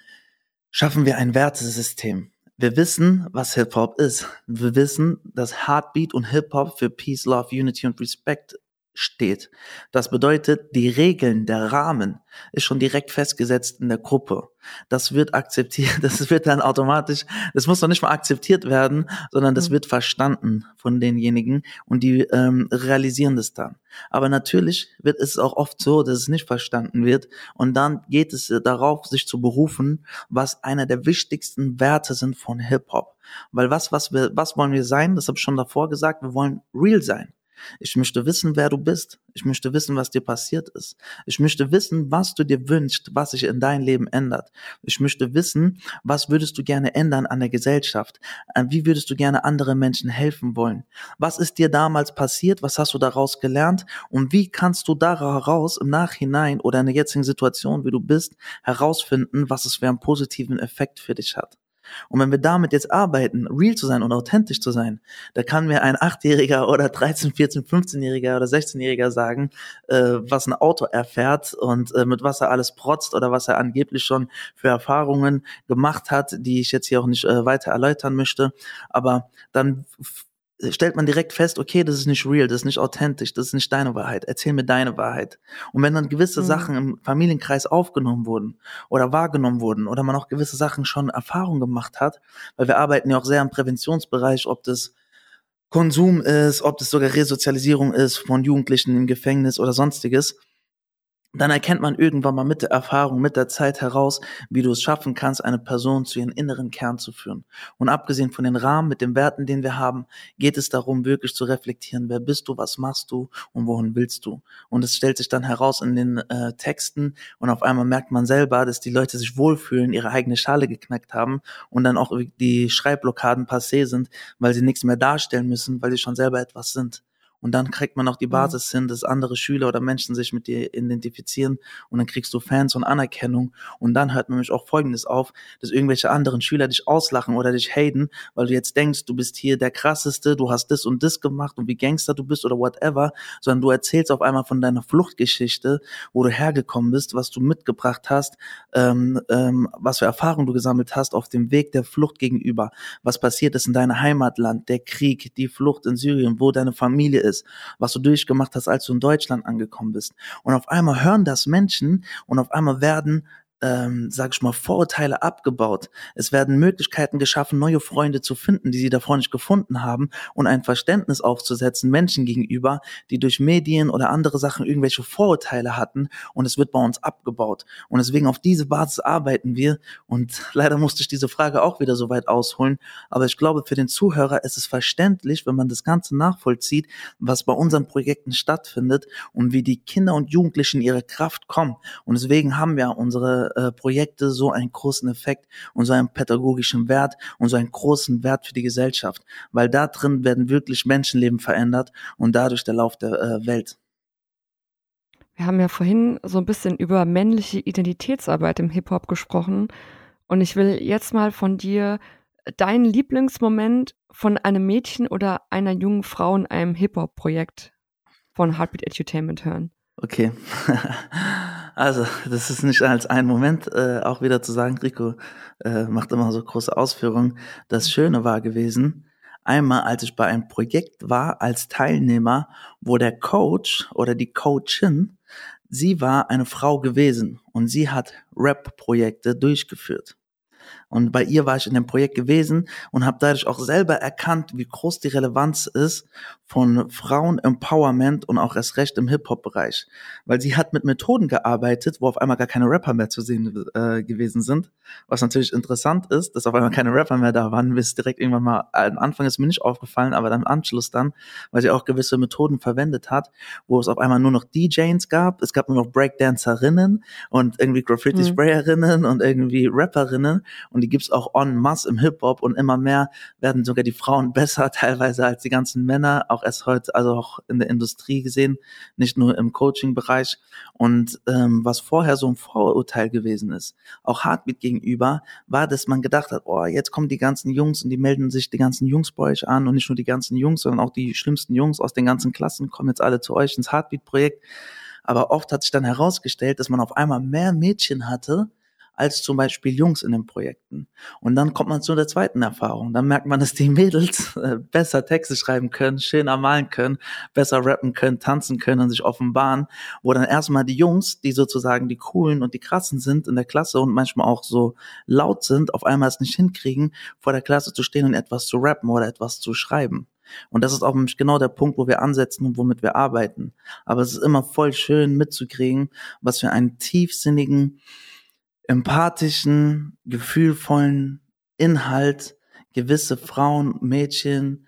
schaffen wir ein Wertesystem. Wir wissen, was Hip-Hop ist. Wir wissen, dass Heartbeat und Hip-Hop für Peace, Love, Unity und Respect steht. Das bedeutet, die Regeln, der Rahmen ist schon direkt festgesetzt in der Gruppe. Das wird akzeptiert, *laughs* das wird dann automatisch, das muss doch nicht mal akzeptiert werden, sondern das mhm. wird verstanden von denjenigen und die ähm, realisieren das dann. Aber natürlich wird es auch oft so, dass es nicht verstanden wird und dann geht es darauf, sich zu berufen, was einer der wichtigsten Werte sind von Hip-Hop. Weil was, was wir, was wollen wir sein? Das habe ich schon davor gesagt, wir wollen real sein. Ich möchte wissen, wer du bist. Ich möchte wissen, was dir passiert ist. Ich möchte wissen, was du dir wünschst, was sich in dein Leben ändert. Ich möchte wissen, was würdest du gerne ändern an der Gesellschaft? Äh, wie würdest du gerne anderen Menschen helfen wollen? Was ist dir damals passiert? Was hast du daraus gelernt? Und wie kannst du daraus im Nachhinein oder in der jetzigen Situation, wie du bist, herausfinden, was es für einen positiven Effekt für dich hat? Und wenn wir damit jetzt arbeiten, real zu sein und authentisch zu sein, da kann mir ein Achtjähriger oder 13, 14, 15-Jähriger oder 16-Jähriger sagen, äh, was ein Auto erfährt und äh, mit was er alles protzt oder was er angeblich schon für Erfahrungen gemacht hat, die ich jetzt hier auch nicht äh, weiter erläutern möchte. Aber dann stellt man direkt fest, okay, das ist nicht real, das ist nicht authentisch, das ist nicht deine Wahrheit. Erzähl mir deine Wahrheit. Und wenn dann gewisse mhm. Sachen im Familienkreis aufgenommen wurden oder wahrgenommen wurden oder man auch gewisse Sachen schon Erfahrung gemacht hat, weil wir arbeiten ja auch sehr im Präventionsbereich, ob das Konsum ist, ob das sogar Resozialisierung ist von Jugendlichen im Gefängnis oder sonstiges, dann erkennt man irgendwann mal mit der Erfahrung, mit der Zeit heraus, wie du es schaffen kannst, eine Person zu ihrem inneren Kern zu führen. Und abgesehen von den Rahmen, mit den Werten, den wir haben, geht es darum, wirklich zu reflektieren, wer bist du, was machst du und wohin willst du. Und es stellt sich dann heraus in den äh, Texten und auf einmal merkt man selber, dass die Leute sich wohlfühlen, ihre eigene Schale geknackt haben und dann auch die Schreibblockaden passé sind, weil sie nichts mehr darstellen müssen, weil sie schon selber etwas sind. Und dann kriegt man auch die mhm. Basis hin, dass andere Schüler oder Menschen sich mit dir identifizieren und dann kriegst du Fans und Anerkennung. Und dann hört nämlich auch Folgendes auf, dass irgendwelche anderen Schüler dich auslachen oder dich haten, weil du jetzt denkst, du bist hier der krasseste, du hast das und das gemacht und wie Gangster du bist oder whatever, sondern du erzählst auf einmal von deiner Fluchtgeschichte, wo du hergekommen bist, was du mitgebracht hast, ähm, ähm, was für Erfahrungen du gesammelt hast auf dem Weg der Flucht gegenüber, was passiert ist in deinem Heimatland, der Krieg, die Flucht in Syrien, wo deine Familie ist ist, was du durchgemacht hast, als du in Deutschland angekommen bist. Und auf einmal hören das Menschen und auf einmal werden ähm, sage ich mal, Vorurteile abgebaut. Es werden Möglichkeiten geschaffen, neue Freunde zu finden, die sie davor nicht gefunden haben und ein Verständnis aufzusetzen Menschen gegenüber, die durch Medien oder andere Sachen irgendwelche Vorurteile hatten und es wird bei uns abgebaut. Und deswegen auf diese Basis arbeiten wir und *laughs* leider musste ich diese Frage auch wieder so weit ausholen, aber ich glaube, für den Zuhörer ist es verständlich, wenn man das Ganze nachvollzieht, was bei unseren Projekten stattfindet und wie die Kinder und Jugendlichen ihre Kraft kommen. Und deswegen haben wir unsere äh, Projekte so einen großen Effekt und so einen pädagogischen Wert und so einen großen Wert für die Gesellschaft, weil da drin werden wirklich Menschenleben verändert und dadurch der Lauf der äh, Welt. Wir haben ja vorhin so ein bisschen über männliche Identitätsarbeit im Hip-Hop gesprochen und ich will jetzt mal von dir deinen Lieblingsmoment von einem Mädchen oder einer jungen Frau in einem Hip-Hop-Projekt von Heartbeat Edutainment hören. Okay. *laughs* Also, das ist nicht als ein Moment äh, auch wieder zu sagen, Rico äh, macht immer so große Ausführungen. Das Schöne war gewesen, einmal als ich bei einem Projekt war als Teilnehmer, wo der Coach oder die Coachin, sie war eine Frau gewesen und sie hat Rap-Projekte durchgeführt. Und bei ihr war ich in dem Projekt gewesen und habe dadurch auch selber erkannt, wie groß die Relevanz ist von Frauen-Empowerment und auch erst recht im Hip-Hop-Bereich. Weil sie hat mit Methoden gearbeitet, wo auf einmal gar keine Rapper mehr zu sehen äh, gewesen sind. Was natürlich interessant ist, dass auf einmal keine Rapper mehr da waren. Ist direkt irgendwann mal, am Anfang ist mir nicht aufgefallen, aber dann im Anschluss dann, weil sie auch gewisse Methoden verwendet hat, wo es auf einmal nur noch DJs gab, es gab nur noch Breakdancerinnen und irgendwie Graffiti-Sprayerinnen mhm. und irgendwie Rapperinnen und die gibt's auch en masse im Hip-Hop und immer mehr werden sogar die Frauen *laughs* besser teilweise als die ganzen Männer, auch erst heute, also auch in der Industrie gesehen, nicht nur im Coaching-Bereich. Und ähm, was vorher so ein Vorurteil gewesen ist, auch Heartbeat gegenüber, war, dass man gedacht hat, oh, jetzt kommen die ganzen Jungs und die melden sich die ganzen Jungs bei euch an und nicht nur die ganzen Jungs, sondern auch die schlimmsten Jungs aus den ganzen Klassen kommen jetzt alle zu euch ins Heartbeat-Projekt. Aber oft hat sich dann herausgestellt, dass man auf einmal mehr Mädchen hatte, als zum Beispiel Jungs in den Projekten. Und dann kommt man zu der zweiten Erfahrung. Dann merkt man, dass die Mädels äh, besser Texte schreiben können, schöner malen können, besser rappen können, tanzen können und sich offenbaren, wo dann erstmal die Jungs, die sozusagen die coolen und die krassen sind in der Klasse und manchmal auch so laut sind, auf einmal es nicht hinkriegen, vor der Klasse zu stehen und etwas zu rappen oder etwas zu schreiben. Und das ist auch genau der Punkt, wo wir ansetzen und womit wir arbeiten. Aber es ist immer voll schön mitzukriegen, was für einen tiefsinnigen, empathischen, gefühlvollen Inhalt gewisse Frauen, Mädchen,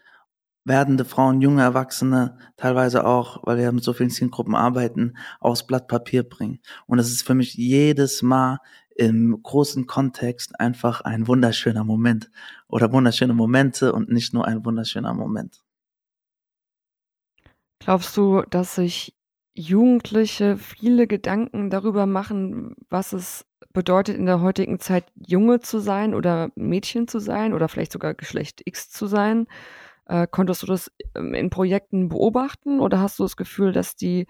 werdende Frauen, junge Erwachsene, teilweise auch, weil wir mit so vielen Zielgruppen arbeiten, aufs Blatt Papier bringen. Und es ist für mich jedes Mal im großen Kontext einfach ein wunderschöner Moment oder wunderschöne Momente und nicht nur ein wunderschöner Moment. Glaubst du, dass sich Jugendliche viele Gedanken darüber machen, was es bedeutet in der heutigen Zeit, Junge zu sein oder Mädchen zu sein oder vielleicht sogar Geschlecht X zu sein. Äh, konntest du das ähm, in Projekten beobachten oder hast du das Gefühl, dass die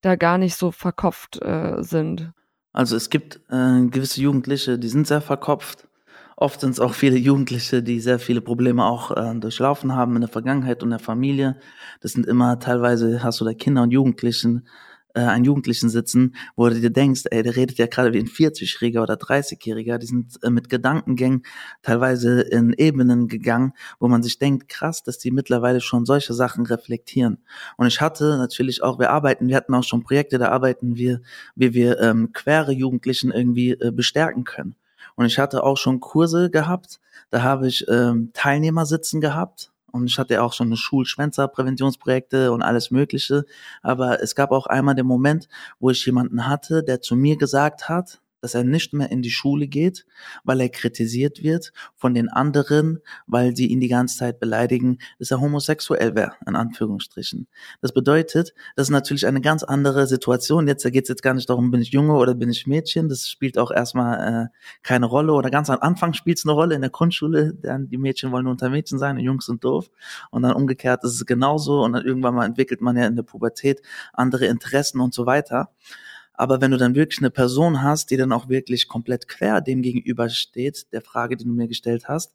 da gar nicht so verkopft äh, sind? Also es gibt äh, gewisse Jugendliche, die sind sehr verkopft. Oft sind es auch viele Jugendliche, die sehr viele Probleme auch äh, durchlaufen haben in der Vergangenheit und der Familie. Das sind immer teilweise hast du da Kinder und Jugendlichen, äh, einen Jugendlichen sitzen, wo du dir denkst, ey, der redet ja gerade wie ein 40-Jähriger oder 30-Jähriger, die sind äh, mit Gedankengängen teilweise in Ebenen gegangen, wo man sich denkt, krass, dass die mittlerweile schon solche Sachen reflektieren. Und ich hatte natürlich auch, wir arbeiten, wir hatten auch schon Projekte, da arbeiten wir, wie wir ähm, quere Jugendlichen irgendwie äh, bestärken können. Und ich hatte auch schon Kurse gehabt, da habe ich ähm, Teilnehmer sitzen gehabt, und ich hatte auch schon eine Schulschwänzer-Präventionsprojekte und alles Mögliche. Aber es gab auch einmal den Moment, wo ich jemanden hatte, der zu mir gesagt hat, dass er nicht mehr in die Schule geht, weil er kritisiert wird von den anderen, weil sie ihn die ganze Zeit beleidigen, dass er homosexuell wäre, in Anführungsstrichen. Das bedeutet, das ist natürlich eine ganz andere Situation. Jetzt da geht es jetzt gar nicht darum, bin ich Junge oder bin ich Mädchen. Das spielt auch erstmal äh, keine Rolle. Oder ganz am Anfang spielt es eine Rolle in der Grundschule. Dann die Mädchen wollen nur unter Mädchen sein und Jungs sind doof. Und dann umgekehrt ist es genauso. Und dann irgendwann mal entwickelt man ja in der Pubertät andere Interessen und so weiter. Aber wenn du dann wirklich eine Person hast, die dann auch wirklich komplett quer dem gegenübersteht, der Frage, die du mir gestellt hast,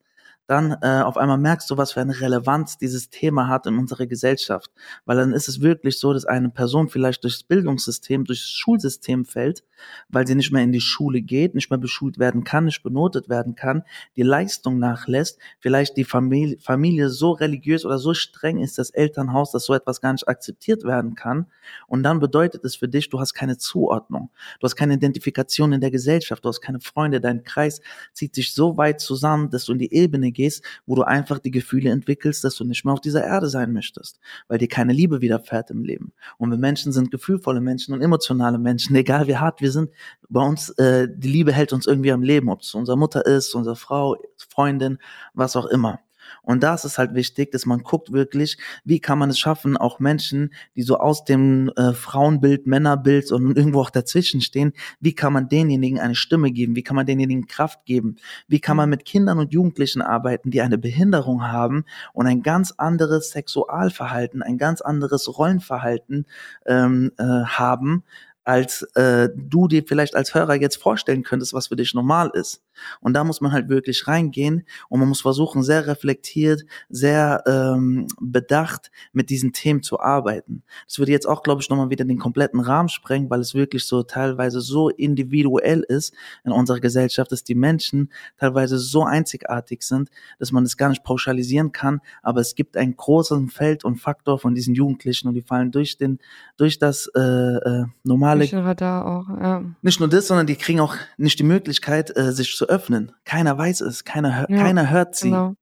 dann äh, auf einmal merkst du, was für eine Relevanz dieses Thema hat in unserer Gesellschaft. Weil dann ist es wirklich so, dass eine Person vielleicht durchs Bildungssystem, durchs Schulsystem fällt, weil sie nicht mehr in die Schule geht, nicht mehr beschult werden kann, nicht benotet werden kann, die Leistung nachlässt, vielleicht die Familie, Familie so religiös oder so streng ist, das Elternhaus, dass so etwas gar nicht akzeptiert werden kann. Und dann bedeutet es für dich, du hast keine Zuordnung, du hast keine Identifikation in der Gesellschaft, du hast keine Freunde, dein Kreis zieht sich so weit zusammen, dass du in die Ebene gehst, wo du einfach die Gefühle entwickelst, dass du nicht mehr auf dieser Erde sein möchtest, weil dir keine Liebe widerfährt im Leben. Und wir Menschen sind gefühlvolle Menschen und emotionale Menschen, *laughs* egal wie hart wir sind. Bei uns, äh, die Liebe hält uns irgendwie am Leben, ob es unsere Mutter ist, unsere Frau, Freundin, was auch immer. Und da ist halt wichtig, dass man guckt wirklich, wie kann man es schaffen, auch Menschen, die so aus dem äh, Frauenbild, Männerbild und irgendwo auch dazwischen stehen, wie kann man denjenigen eine Stimme geben, wie kann man denjenigen Kraft geben, wie kann man mit Kindern und Jugendlichen arbeiten, die eine Behinderung haben und ein ganz anderes Sexualverhalten, ein ganz anderes Rollenverhalten ähm, äh, haben, als äh, du dir vielleicht als Hörer jetzt vorstellen könntest, was für dich normal ist. Und da muss man halt wirklich reingehen und man muss versuchen, sehr reflektiert, sehr ähm, bedacht mit diesen Themen zu arbeiten. Das würde jetzt auch, glaube ich, nochmal wieder den kompletten Rahmen sprengen, weil es wirklich so teilweise so individuell ist in unserer Gesellschaft, dass die Menschen teilweise so einzigartig sind, dass man das gar nicht pauschalisieren kann. Aber es gibt ein großes Feld und Faktor von diesen Jugendlichen und die fallen durch den, durch das äh, äh, normale. Durch Radar auch, ja. Nicht nur das, sondern die kriegen auch nicht die Möglichkeit, äh, sich zu öffnen. Keiner weiß es, keiner, ja, keiner hört sie. Genau.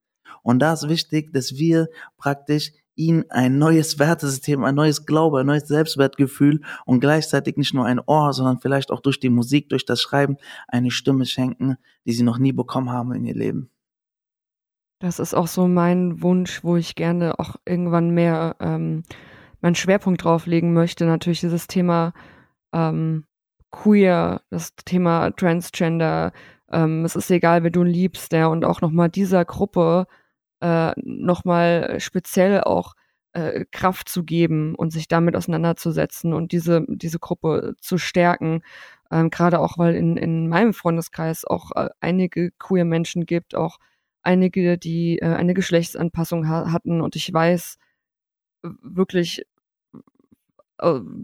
Und da ist wichtig, dass wir praktisch ihnen ein neues Wertesystem, ein neues Glaube, ein neues Selbstwertgefühl und gleichzeitig nicht nur ein Ohr, sondern vielleicht auch durch die Musik, durch das Schreiben eine Stimme schenken, die sie noch nie bekommen haben in ihr Leben. Das ist auch so mein Wunsch, wo ich gerne auch irgendwann mehr ähm, meinen Schwerpunkt drauflegen möchte. Natürlich dieses Thema ähm, queer, das Thema Transgender, ähm, es ist egal, wer du liebst, ja, und auch nochmal dieser Gruppe äh, nochmal speziell auch äh, Kraft zu geben und sich damit auseinanderzusetzen und diese, diese Gruppe zu stärken. Ähm, Gerade auch, weil in, in meinem Freundeskreis auch äh, einige queer Menschen gibt, auch einige, die äh, eine Geschlechtsanpassung ha hatten und ich weiß wirklich,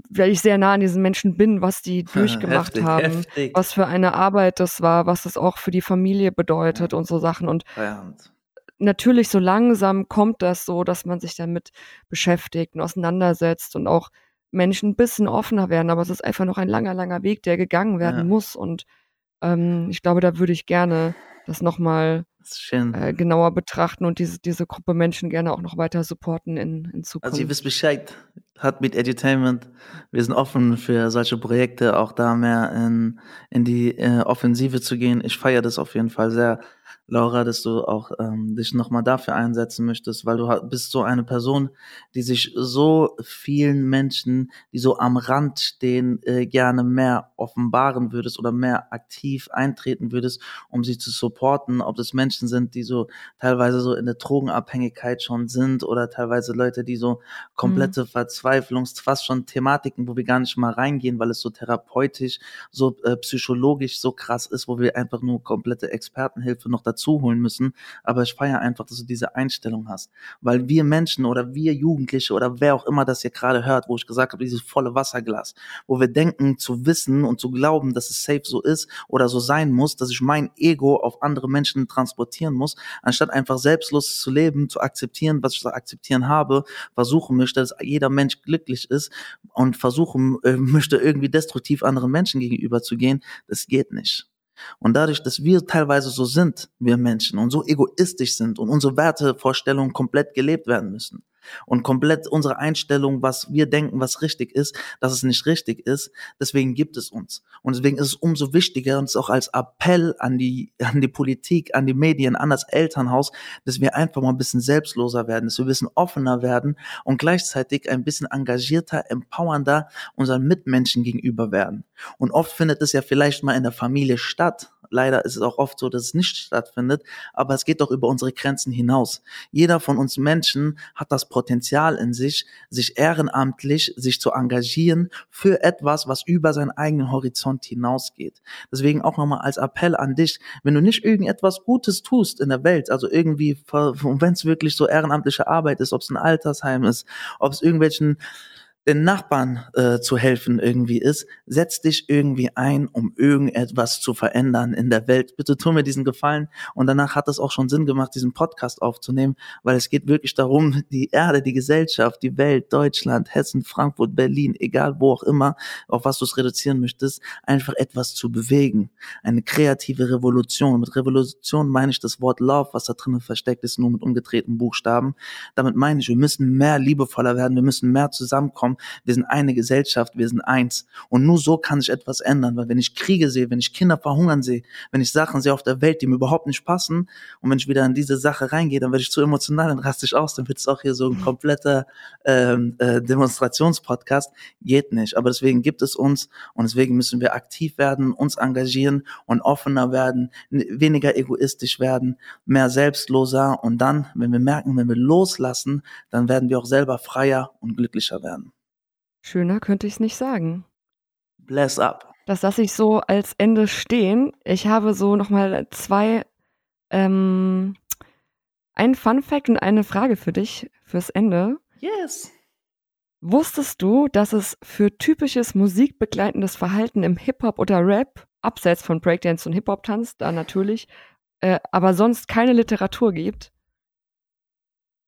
weil ich sehr nah an diesen Menschen bin, was die *laughs* durchgemacht heftig, haben, heftig. was für eine Arbeit das war, was das auch für die Familie bedeutet ja. und so Sachen. Und ja. natürlich so langsam kommt das so, dass man sich damit beschäftigt und auseinandersetzt und auch Menschen ein bisschen offener werden. Aber es ist einfach noch ein langer, langer Weg, der gegangen werden ja. muss. Und ähm, ich glaube, da würde ich gerne das nochmal äh, genauer betrachten und diese, diese Gruppe Menschen gerne auch noch weiter supporten in, in Zukunft. Also ihr wisst Bescheid, hat mit Edutainment, wir sind offen für solche Projekte, auch da mehr in, in die äh, Offensive zu gehen. Ich feiere das auf jeden Fall sehr. Laura, dass du auch ähm, dich nochmal dafür einsetzen möchtest, weil du bist so eine Person, die sich so vielen Menschen, die so am Rand stehen, äh, gerne mehr offenbaren würdest oder mehr aktiv eintreten würdest, um sie zu supporten, ob das Menschen sind, die so teilweise so in der Drogenabhängigkeit schon sind oder teilweise Leute, die so komplette mhm. Verzweiflungs, fast schon Thematiken, wo wir gar nicht mal reingehen, weil es so therapeutisch, so äh, psychologisch so krass ist, wo wir einfach nur komplette Expertenhilfe noch noch dazu holen müssen. Aber ich feiere einfach, dass du diese Einstellung hast. Weil wir Menschen oder wir Jugendliche oder wer auch immer das hier gerade hört, wo ich gesagt habe, dieses volle Wasserglas, wo wir denken zu wissen und zu glauben, dass es safe so ist oder so sein muss, dass ich mein Ego auf andere Menschen transportieren muss, anstatt einfach selbstlos zu leben, zu akzeptieren, was ich zu akzeptieren habe, versuchen möchte, dass jeder Mensch glücklich ist und versuchen äh, möchte, irgendwie destruktiv anderen Menschen gegenüber zu gehen, das geht nicht. Und dadurch, dass wir teilweise so sind, wir Menschen, und so egoistisch sind und unsere Wertevorstellungen komplett gelebt werden müssen, und komplett unsere Einstellung, was wir denken, was richtig ist, dass es nicht richtig ist. Deswegen gibt es uns. Und deswegen ist es umso wichtiger, uns auch als Appell an die, an die Politik, an die Medien, an das Elternhaus, dass wir einfach mal ein bisschen selbstloser werden, dass wir ein bisschen offener werden und gleichzeitig ein bisschen engagierter, empowernder unseren Mitmenschen gegenüber werden. Und oft findet es ja vielleicht mal in der Familie statt, Leider ist es auch oft so, dass es nicht stattfindet, aber es geht doch über unsere Grenzen hinaus. Jeder von uns Menschen hat das Potenzial in sich, sich ehrenamtlich, sich zu engagieren für etwas, was über seinen eigenen Horizont hinausgeht. Deswegen auch nochmal als Appell an dich, wenn du nicht irgendetwas Gutes tust in der Welt, also irgendwie, *laughs* wenn es wirklich so ehrenamtliche Arbeit ist, ob es ein Altersheim ist, ob es irgendwelchen den Nachbarn äh, zu helfen irgendwie ist, setz dich irgendwie ein, um irgendetwas zu verändern in der Welt. Bitte tu mir diesen Gefallen. Und danach hat es auch schon Sinn gemacht, diesen Podcast aufzunehmen, weil es geht wirklich darum, die Erde, die Gesellschaft, die Welt, Deutschland, Hessen, Frankfurt, Berlin, egal wo auch immer, auf was du es reduzieren möchtest, einfach etwas zu bewegen. Eine kreative Revolution. Mit Revolution meine ich das Wort Love, was da drinnen versteckt ist, nur mit umgedrehten Buchstaben. Damit meine ich, wir müssen mehr liebevoller werden, wir müssen mehr zusammenkommen kommen. Wir sind eine Gesellschaft, wir sind eins. Und nur so kann sich etwas ändern, weil wenn ich Kriege sehe, wenn ich Kinder verhungern sehe, wenn ich Sachen sehe auf der Welt, die mir überhaupt nicht passen, und wenn ich wieder in diese Sache reingehe, dann werde ich zu emotional, dann raste ich aus, dann wird es auch hier so ein kompletter ähm, äh, Demonstrationspodcast. Geht nicht. Aber deswegen gibt es uns und deswegen müssen wir aktiv werden, uns engagieren und offener werden, weniger egoistisch werden, mehr selbstloser und dann, wenn wir merken, wenn wir loslassen, dann werden wir auch selber freier und glücklicher werden. Schöner könnte ich es nicht sagen. Bless up. Das lasse ich so als Ende stehen. Ich habe so nochmal zwei, ähm, ein Fun Fact und eine Frage für dich fürs Ende. Yes. Wusstest du, dass es für typisches musikbegleitendes Verhalten im Hip-Hop oder Rap, abseits von Breakdance und Hip-Hop-Tanz, da natürlich, äh, aber sonst keine Literatur gibt?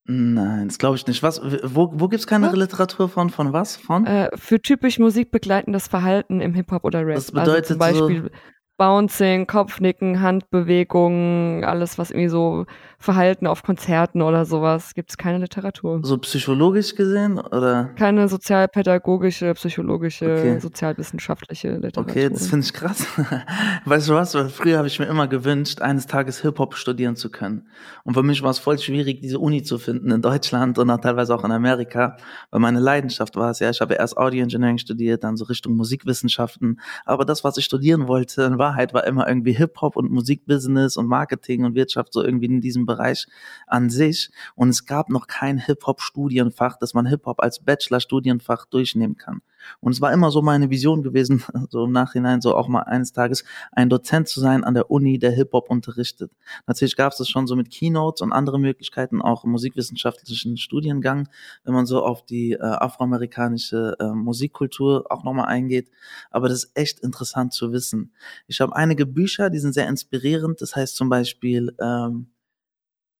Nein, das glaube ich nicht. Was, wo, wo gibt es keine was? Literatur von? Von was? Von? Äh, für typisch musikbegleitendes Verhalten im Hip-Hop oder Rap. Das bedeutet also zum Beispiel so Bouncing, Kopfnicken, Handbewegungen, alles, was irgendwie so Verhalten auf Konzerten oder sowas, gibt es keine Literatur. So psychologisch gesehen oder? Keine sozialpädagogische, psychologische, okay. sozialwissenschaftliche Literatur. Okay, das finde ich krass. *laughs* weißt du was? Weil früher habe ich mir immer gewünscht, eines Tages Hip-Hop studieren zu können. Und für mich war es voll schwierig, diese Uni zu finden in Deutschland und dann teilweise auch in Amerika, weil meine Leidenschaft war es ja. Ich habe erst Audio Engineering studiert, dann so Richtung Musikwissenschaften. Aber das, was ich studieren wollte, Wahrheit war immer irgendwie Hip-Hop und Musikbusiness und Marketing und Wirtschaft so irgendwie in diesem Bereich an sich. Und es gab noch kein Hip-Hop-Studienfach, dass man Hip-Hop als Bachelor-Studienfach durchnehmen kann. Und es war immer so meine Vision gewesen, *laughs* so im Nachhinein, so auch mal eines Tages ein Dozent zu sein an der Uni, der Hip-Hop unterrichtet. Natürlich gab es das schon so mit Keynotes und andere Möglichkeiten, auch im musikwissenschaftlichen Studiengang, wenn man so auf die äh, afroamerikanische äh, Musikkultur auch nochmal eingeht. Aber das ist echt interessant zu wissen. Ich habe einige Bücher, die sind sehr inspirierend. Das heißt zum Beispiel ähm,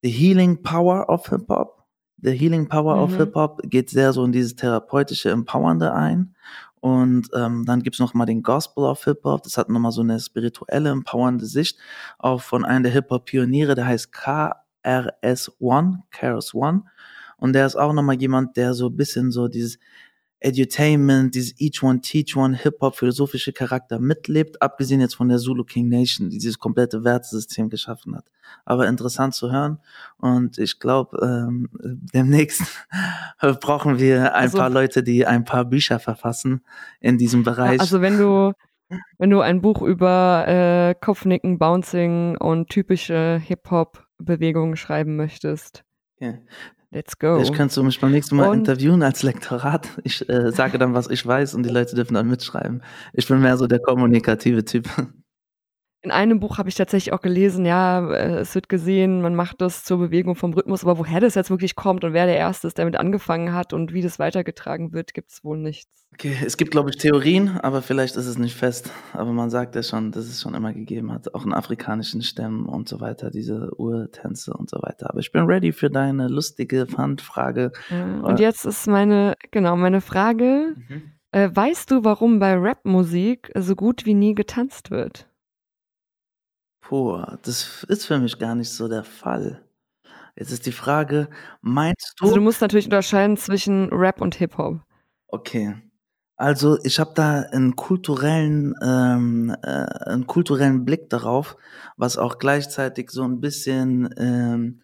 The Healing Power of Hip Hop The Healing Power mhm. of Hip Hop geht sehr so in dieses therapeutische, empowernde ein. Und ähm, dann gibt's noch mal den Gospel of Hip Hop. Das hat nochmal so eine spirituelle, empowernde Sicht, auch von einem der Hip Hop Pioniere, der heißt KRS-One, KRS One. Und der ist auch nochmal jemand, der so ein bisschen so dieses Edutainment, dieses Each One Teach One, Hip-Hop, philosophische Charakter mitlebt, abgesehen jetzt von der Zulu King Nation, die dieses komplette Wertesystem geschaffen hat. Aber interessant zu hören und ich glaube, ähm, demnächst *laughs* brauchen wir ein also, paar Leute, die ein paar Bücher verfassen in diesem Bereich. Also wenn du wenn du ein Buch über äh, Kopfnicken, Bouncing und typische Hip-Hop-Bewegungen schreiben möchtest, ja. Let's go. Ich kannst du mich beim nächsten Mal und interviewen als Lektorat. Ich äh, sage dann, was ich weiß und die Leute dürfen dann mitschreiben. Ich bin mehr so der kommunikative Typ. In einem Buch habe ich tatsächlich auch gelesen, ja, äh, es wird gesehen, man macht das zur Bewegung vom Rhythmus, aber woher das jetzt wirklich kommt und wer der Erste ist, der damit angefangen hat und wie das weitergetragen wird, gibt es wohl nichts. Okay, es gibt, glaube ich, Theorien, aber vielleicht ist es nicht fest. Aber man sagt ja schon, dass es schon immer gegeben hat, auch in afrikanischen Stämmen und so weiter, diese Urtänze und so weiter. Aber ich bin ready für deine lustige Pfandfrage. Ja, und jetzt ist meine, genau, meine Frage. Mhm. Äh, weißt du, warum bei Rapmusik so gut wie nie getanzt wird? Puh, das ist für mich gar nicht so der Fall. Jetzt ist die Frage, meinst du Also, du musst natürlich unterscheiden zwischen Rap und Hip-Hop. Okay. Also, ich habe da einen kulturellen ähm, äh, 'n kulturellen Blick darauf, was auch gleichzeitig so ein bisschen, ähm,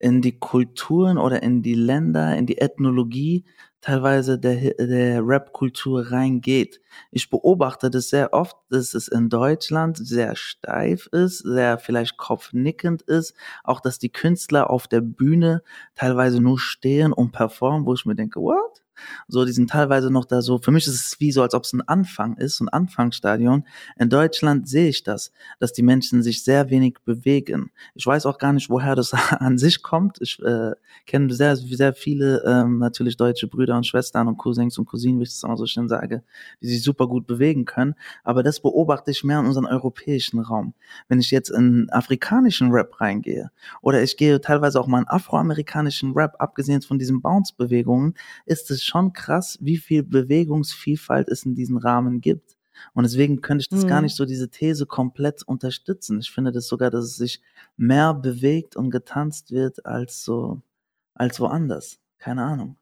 in die Kulturen oder in die Länder, in die Ethnologie teilweise der, der Rap-Kultur reingeht. Ich beobachte das sehr oft, dass es in Deutschland sehr steif ist, sehr vielleicht kopfnickend ist, auch dass die Künstler auf der Bühne teilweise nur stehen und performen, wo ich mir denke, what? So, die sind teilweise noch da so, für mich ist es wie so, als ob es ein Anfang ist, ein Anfangsstadion. In Deutschland sehe ich das, dass die Menschen sich sehr wenig bewegen. Ich weiß auch gar nicht, woher das *laughs* an sich kommt. Ich äh, kenne sehr, sehr viele ähm, natürlich deutsche Brüder und Schwestern und Cousins und Cousinen, wie ich das immer so schön sage, die sich super gut bewegen können. Aber das beobachte ich mehr in unseren europäischen Raum. Wenn ich jetzt in afrikanischen Rap reingehe oder ich gehe teilweise auch mal in afroamerikanischen Rap, abgesehen von diesen Bounce-Bewegungen, ist es schon krass, wie viel Bewegungsvielfalt es in diesem Rahmen gibt. Und deswegen könnte ich das mhm. gar nicht so diese These komplett unterstützen. Ich finde das sogar, dass es sich mehr bewegt und getanzt wird als so, als woanders. Keine Ahnung.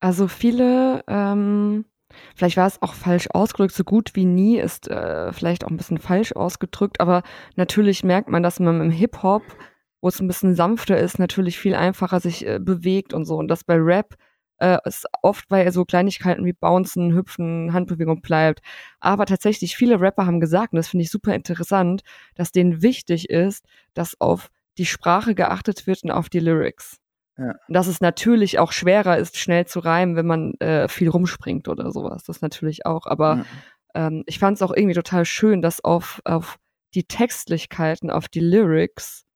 Also viele, ähm, vielleicht war es auch falsch ausgedrückt, so gut wie nie ist äh, vielleicht auch ein bisschen falsch ausgedrückt, aber natürlich merkt man, dass man im Hip-Hop, wo es ein bisschen sanfter ist, natürlich viel einfacher sich äh, bewegt und so. Und das bei Rap äh, es oft bei so Kleinigkeiten wie Bouncen, Hüpfen, Handbewegung bleibt. Aber tatsächlich, viele Rapper haben gesagt, und das finde ich super interessant, dass denen wichtig ist, dass auf die Sprache geachtet wird und auf die Lyrics. Ja. Dass es natürlich auch schwerer ist, schnell zu reimen, wenn man äh, viel rumspringt oder sowas. Das natürlich auch. Aber ja. ähm, ich fand es auch irgendwie total schön, dass auf, auf die Textlichkeiten, auf die Lyrics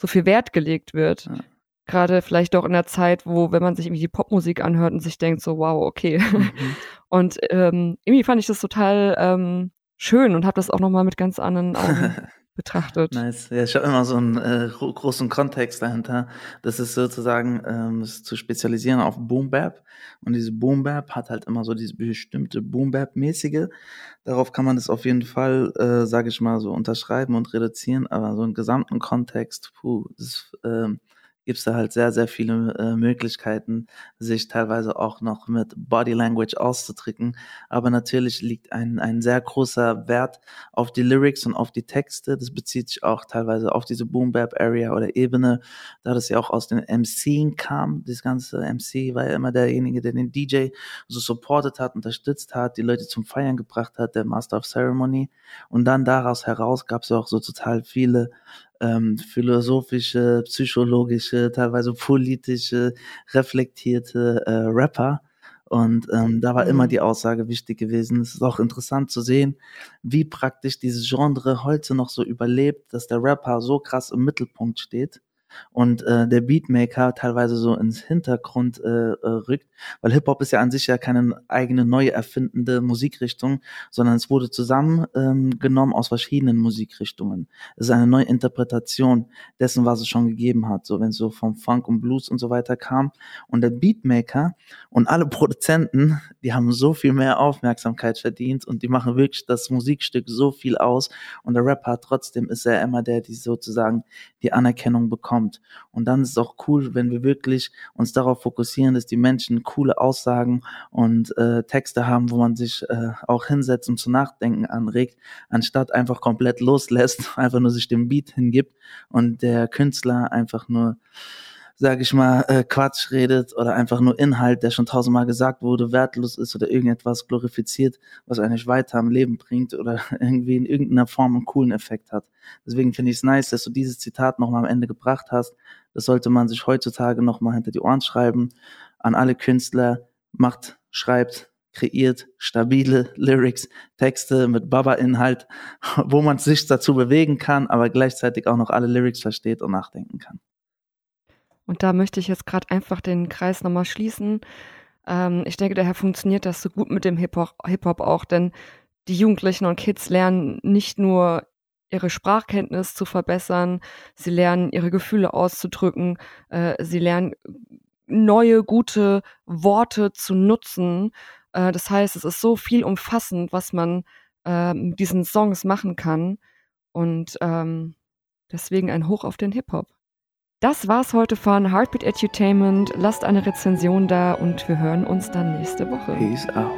so viel Wert gelegt wird. Ja. Gerade vielleicht auch in der Zeit, wo, wenn man sich irgendwie die Popmusik anhört und sich denkt, so, wow, okay. Mhm. *laughs* Und ähm, irgendwie fand ich das total ähm, schön und habe das auch nochmal mit ganz anderen Augen *laughs* betrachtet. Nice. Ja, ich habe immer so einen äh, großen Kontext dahinter. Das ist sozusagen ähm, das zu spezialisieren auf Boom Bap. Und diese Boom Bap hat halt immer so diese bestimmte Boom Bap-mäßige. Darauf kann man das auf jeden Fall, äh, sage ich mal, so unterschreiben und reduzieren. Aber so einen gesamten Kontext, puh, das ähm, gibt es da halt sehr, sehr viele äh, Möglichkeiten, sich teilweise auch noch mit Body Language auszudrücken. Aber natürlich liegt ein, ein sehr großer Wert auf die Lyrics und auf die Texte. Das bezieht sich auch teilweise auf diese Boom Bap Area oder Ebene, da das ja auch aus den MCing kam. Das ganze MC war ja immer derjenige, der den DJ so supported hat, unterstützt hat, die Leute zum Feiern gebracht hat, der Master of Ceremony. Und dann daraus heraus gab es auch so total viele ähm, philosophische, psychologische, teilweise politische, reflektierte äh, Rapper. Und ähm, da war immer mhm. die Aussage wichtig gewesen. Es ist auch interessant zu sehen, wie praktisch dieses Genre heute noch so überlebt, dass der Rapper so krass im Mittelpunkt steht und äh, der Beatmaker teilweise so ins Hintergrund äh, äh, rückt, weil Hip-Hop ist ja an sich ja keine eigene neu erfindende Musikrichtung, sondern es wurde zusammengenommen ähm, aus verschiedenen Musikrichtungen. Es ist eine neue Interpretation dessen, was es schon gegeben hat, so wenn es so vom Funk und Blues und so weiter kam. Und der Beatmaker und alle *laughs* Produzenten, die haben so viel mehr Aufmerksamkeit verdient und die machen wirklich das Musikstück so viel aus. Und der Rapper trotzdem ist er immer der, die sozusagen die Anerkennung bekommt kommt. Und dann ist es auch cool, wenn wir wirklich uns darauf fokussieren, dass die Menschen coole Aussagen und äh, Texte haben, wo man sich äh, auch hinsetzt und zu nachdenken anregt, anstatt einfach komplett loslässt, *laughs* einfach nur sich dem Beat hingibt und der Künstler einfach nur sage ich mal, äh, Quatsch redet oder einfach nur Inhalt, der schon tausendmal gesagt wurde, wertlos ist oder irgendetwas glorifiziert, was eigentlich weiter am Leben bringt oder *laughs* irgendwie in irgendeiner Form einen coolen Effekt hat. Deswegen finde ich es nice, dass du dieses Zitat nochmal am Ende gebracht hast. Das sollte man sich heutzutage nochmal hinter die Ohren schreiben. An alle Künstler, macht, schreibt, kreiert stabile *laughs* Lyrics, Texte mit Baba-Inhalt, *laughs* wo man sich dazu bewegen kann, aber gleichzeitig auch noch alle Lyrics versteht und nachdenken kann. Und da möchte ich jetzt gerade einfach den Kreis nochmal schließen. Ähm, ich denke, daher funktioniert das so gut mit dem Hip-Hop Hip auch, denn die Jugendlichen und Kids lernen nicht nur ihre Sprachkenntnis zu verbessern, sie lernen ihre Gefühle auszudrücken, äh, sie lernen neue, gute Worte zu nutzen. Äh, das heißt, es ist so viel umfassend, was man äh, mit diesen Songs machen kann. Und ähm, deswegen ein Hoch auf den Hip-Hop. Das war's heute von Heartbeat Edutainment. Lasst eine Rezension da und wir hören uns dann nächste Woche. Peace out.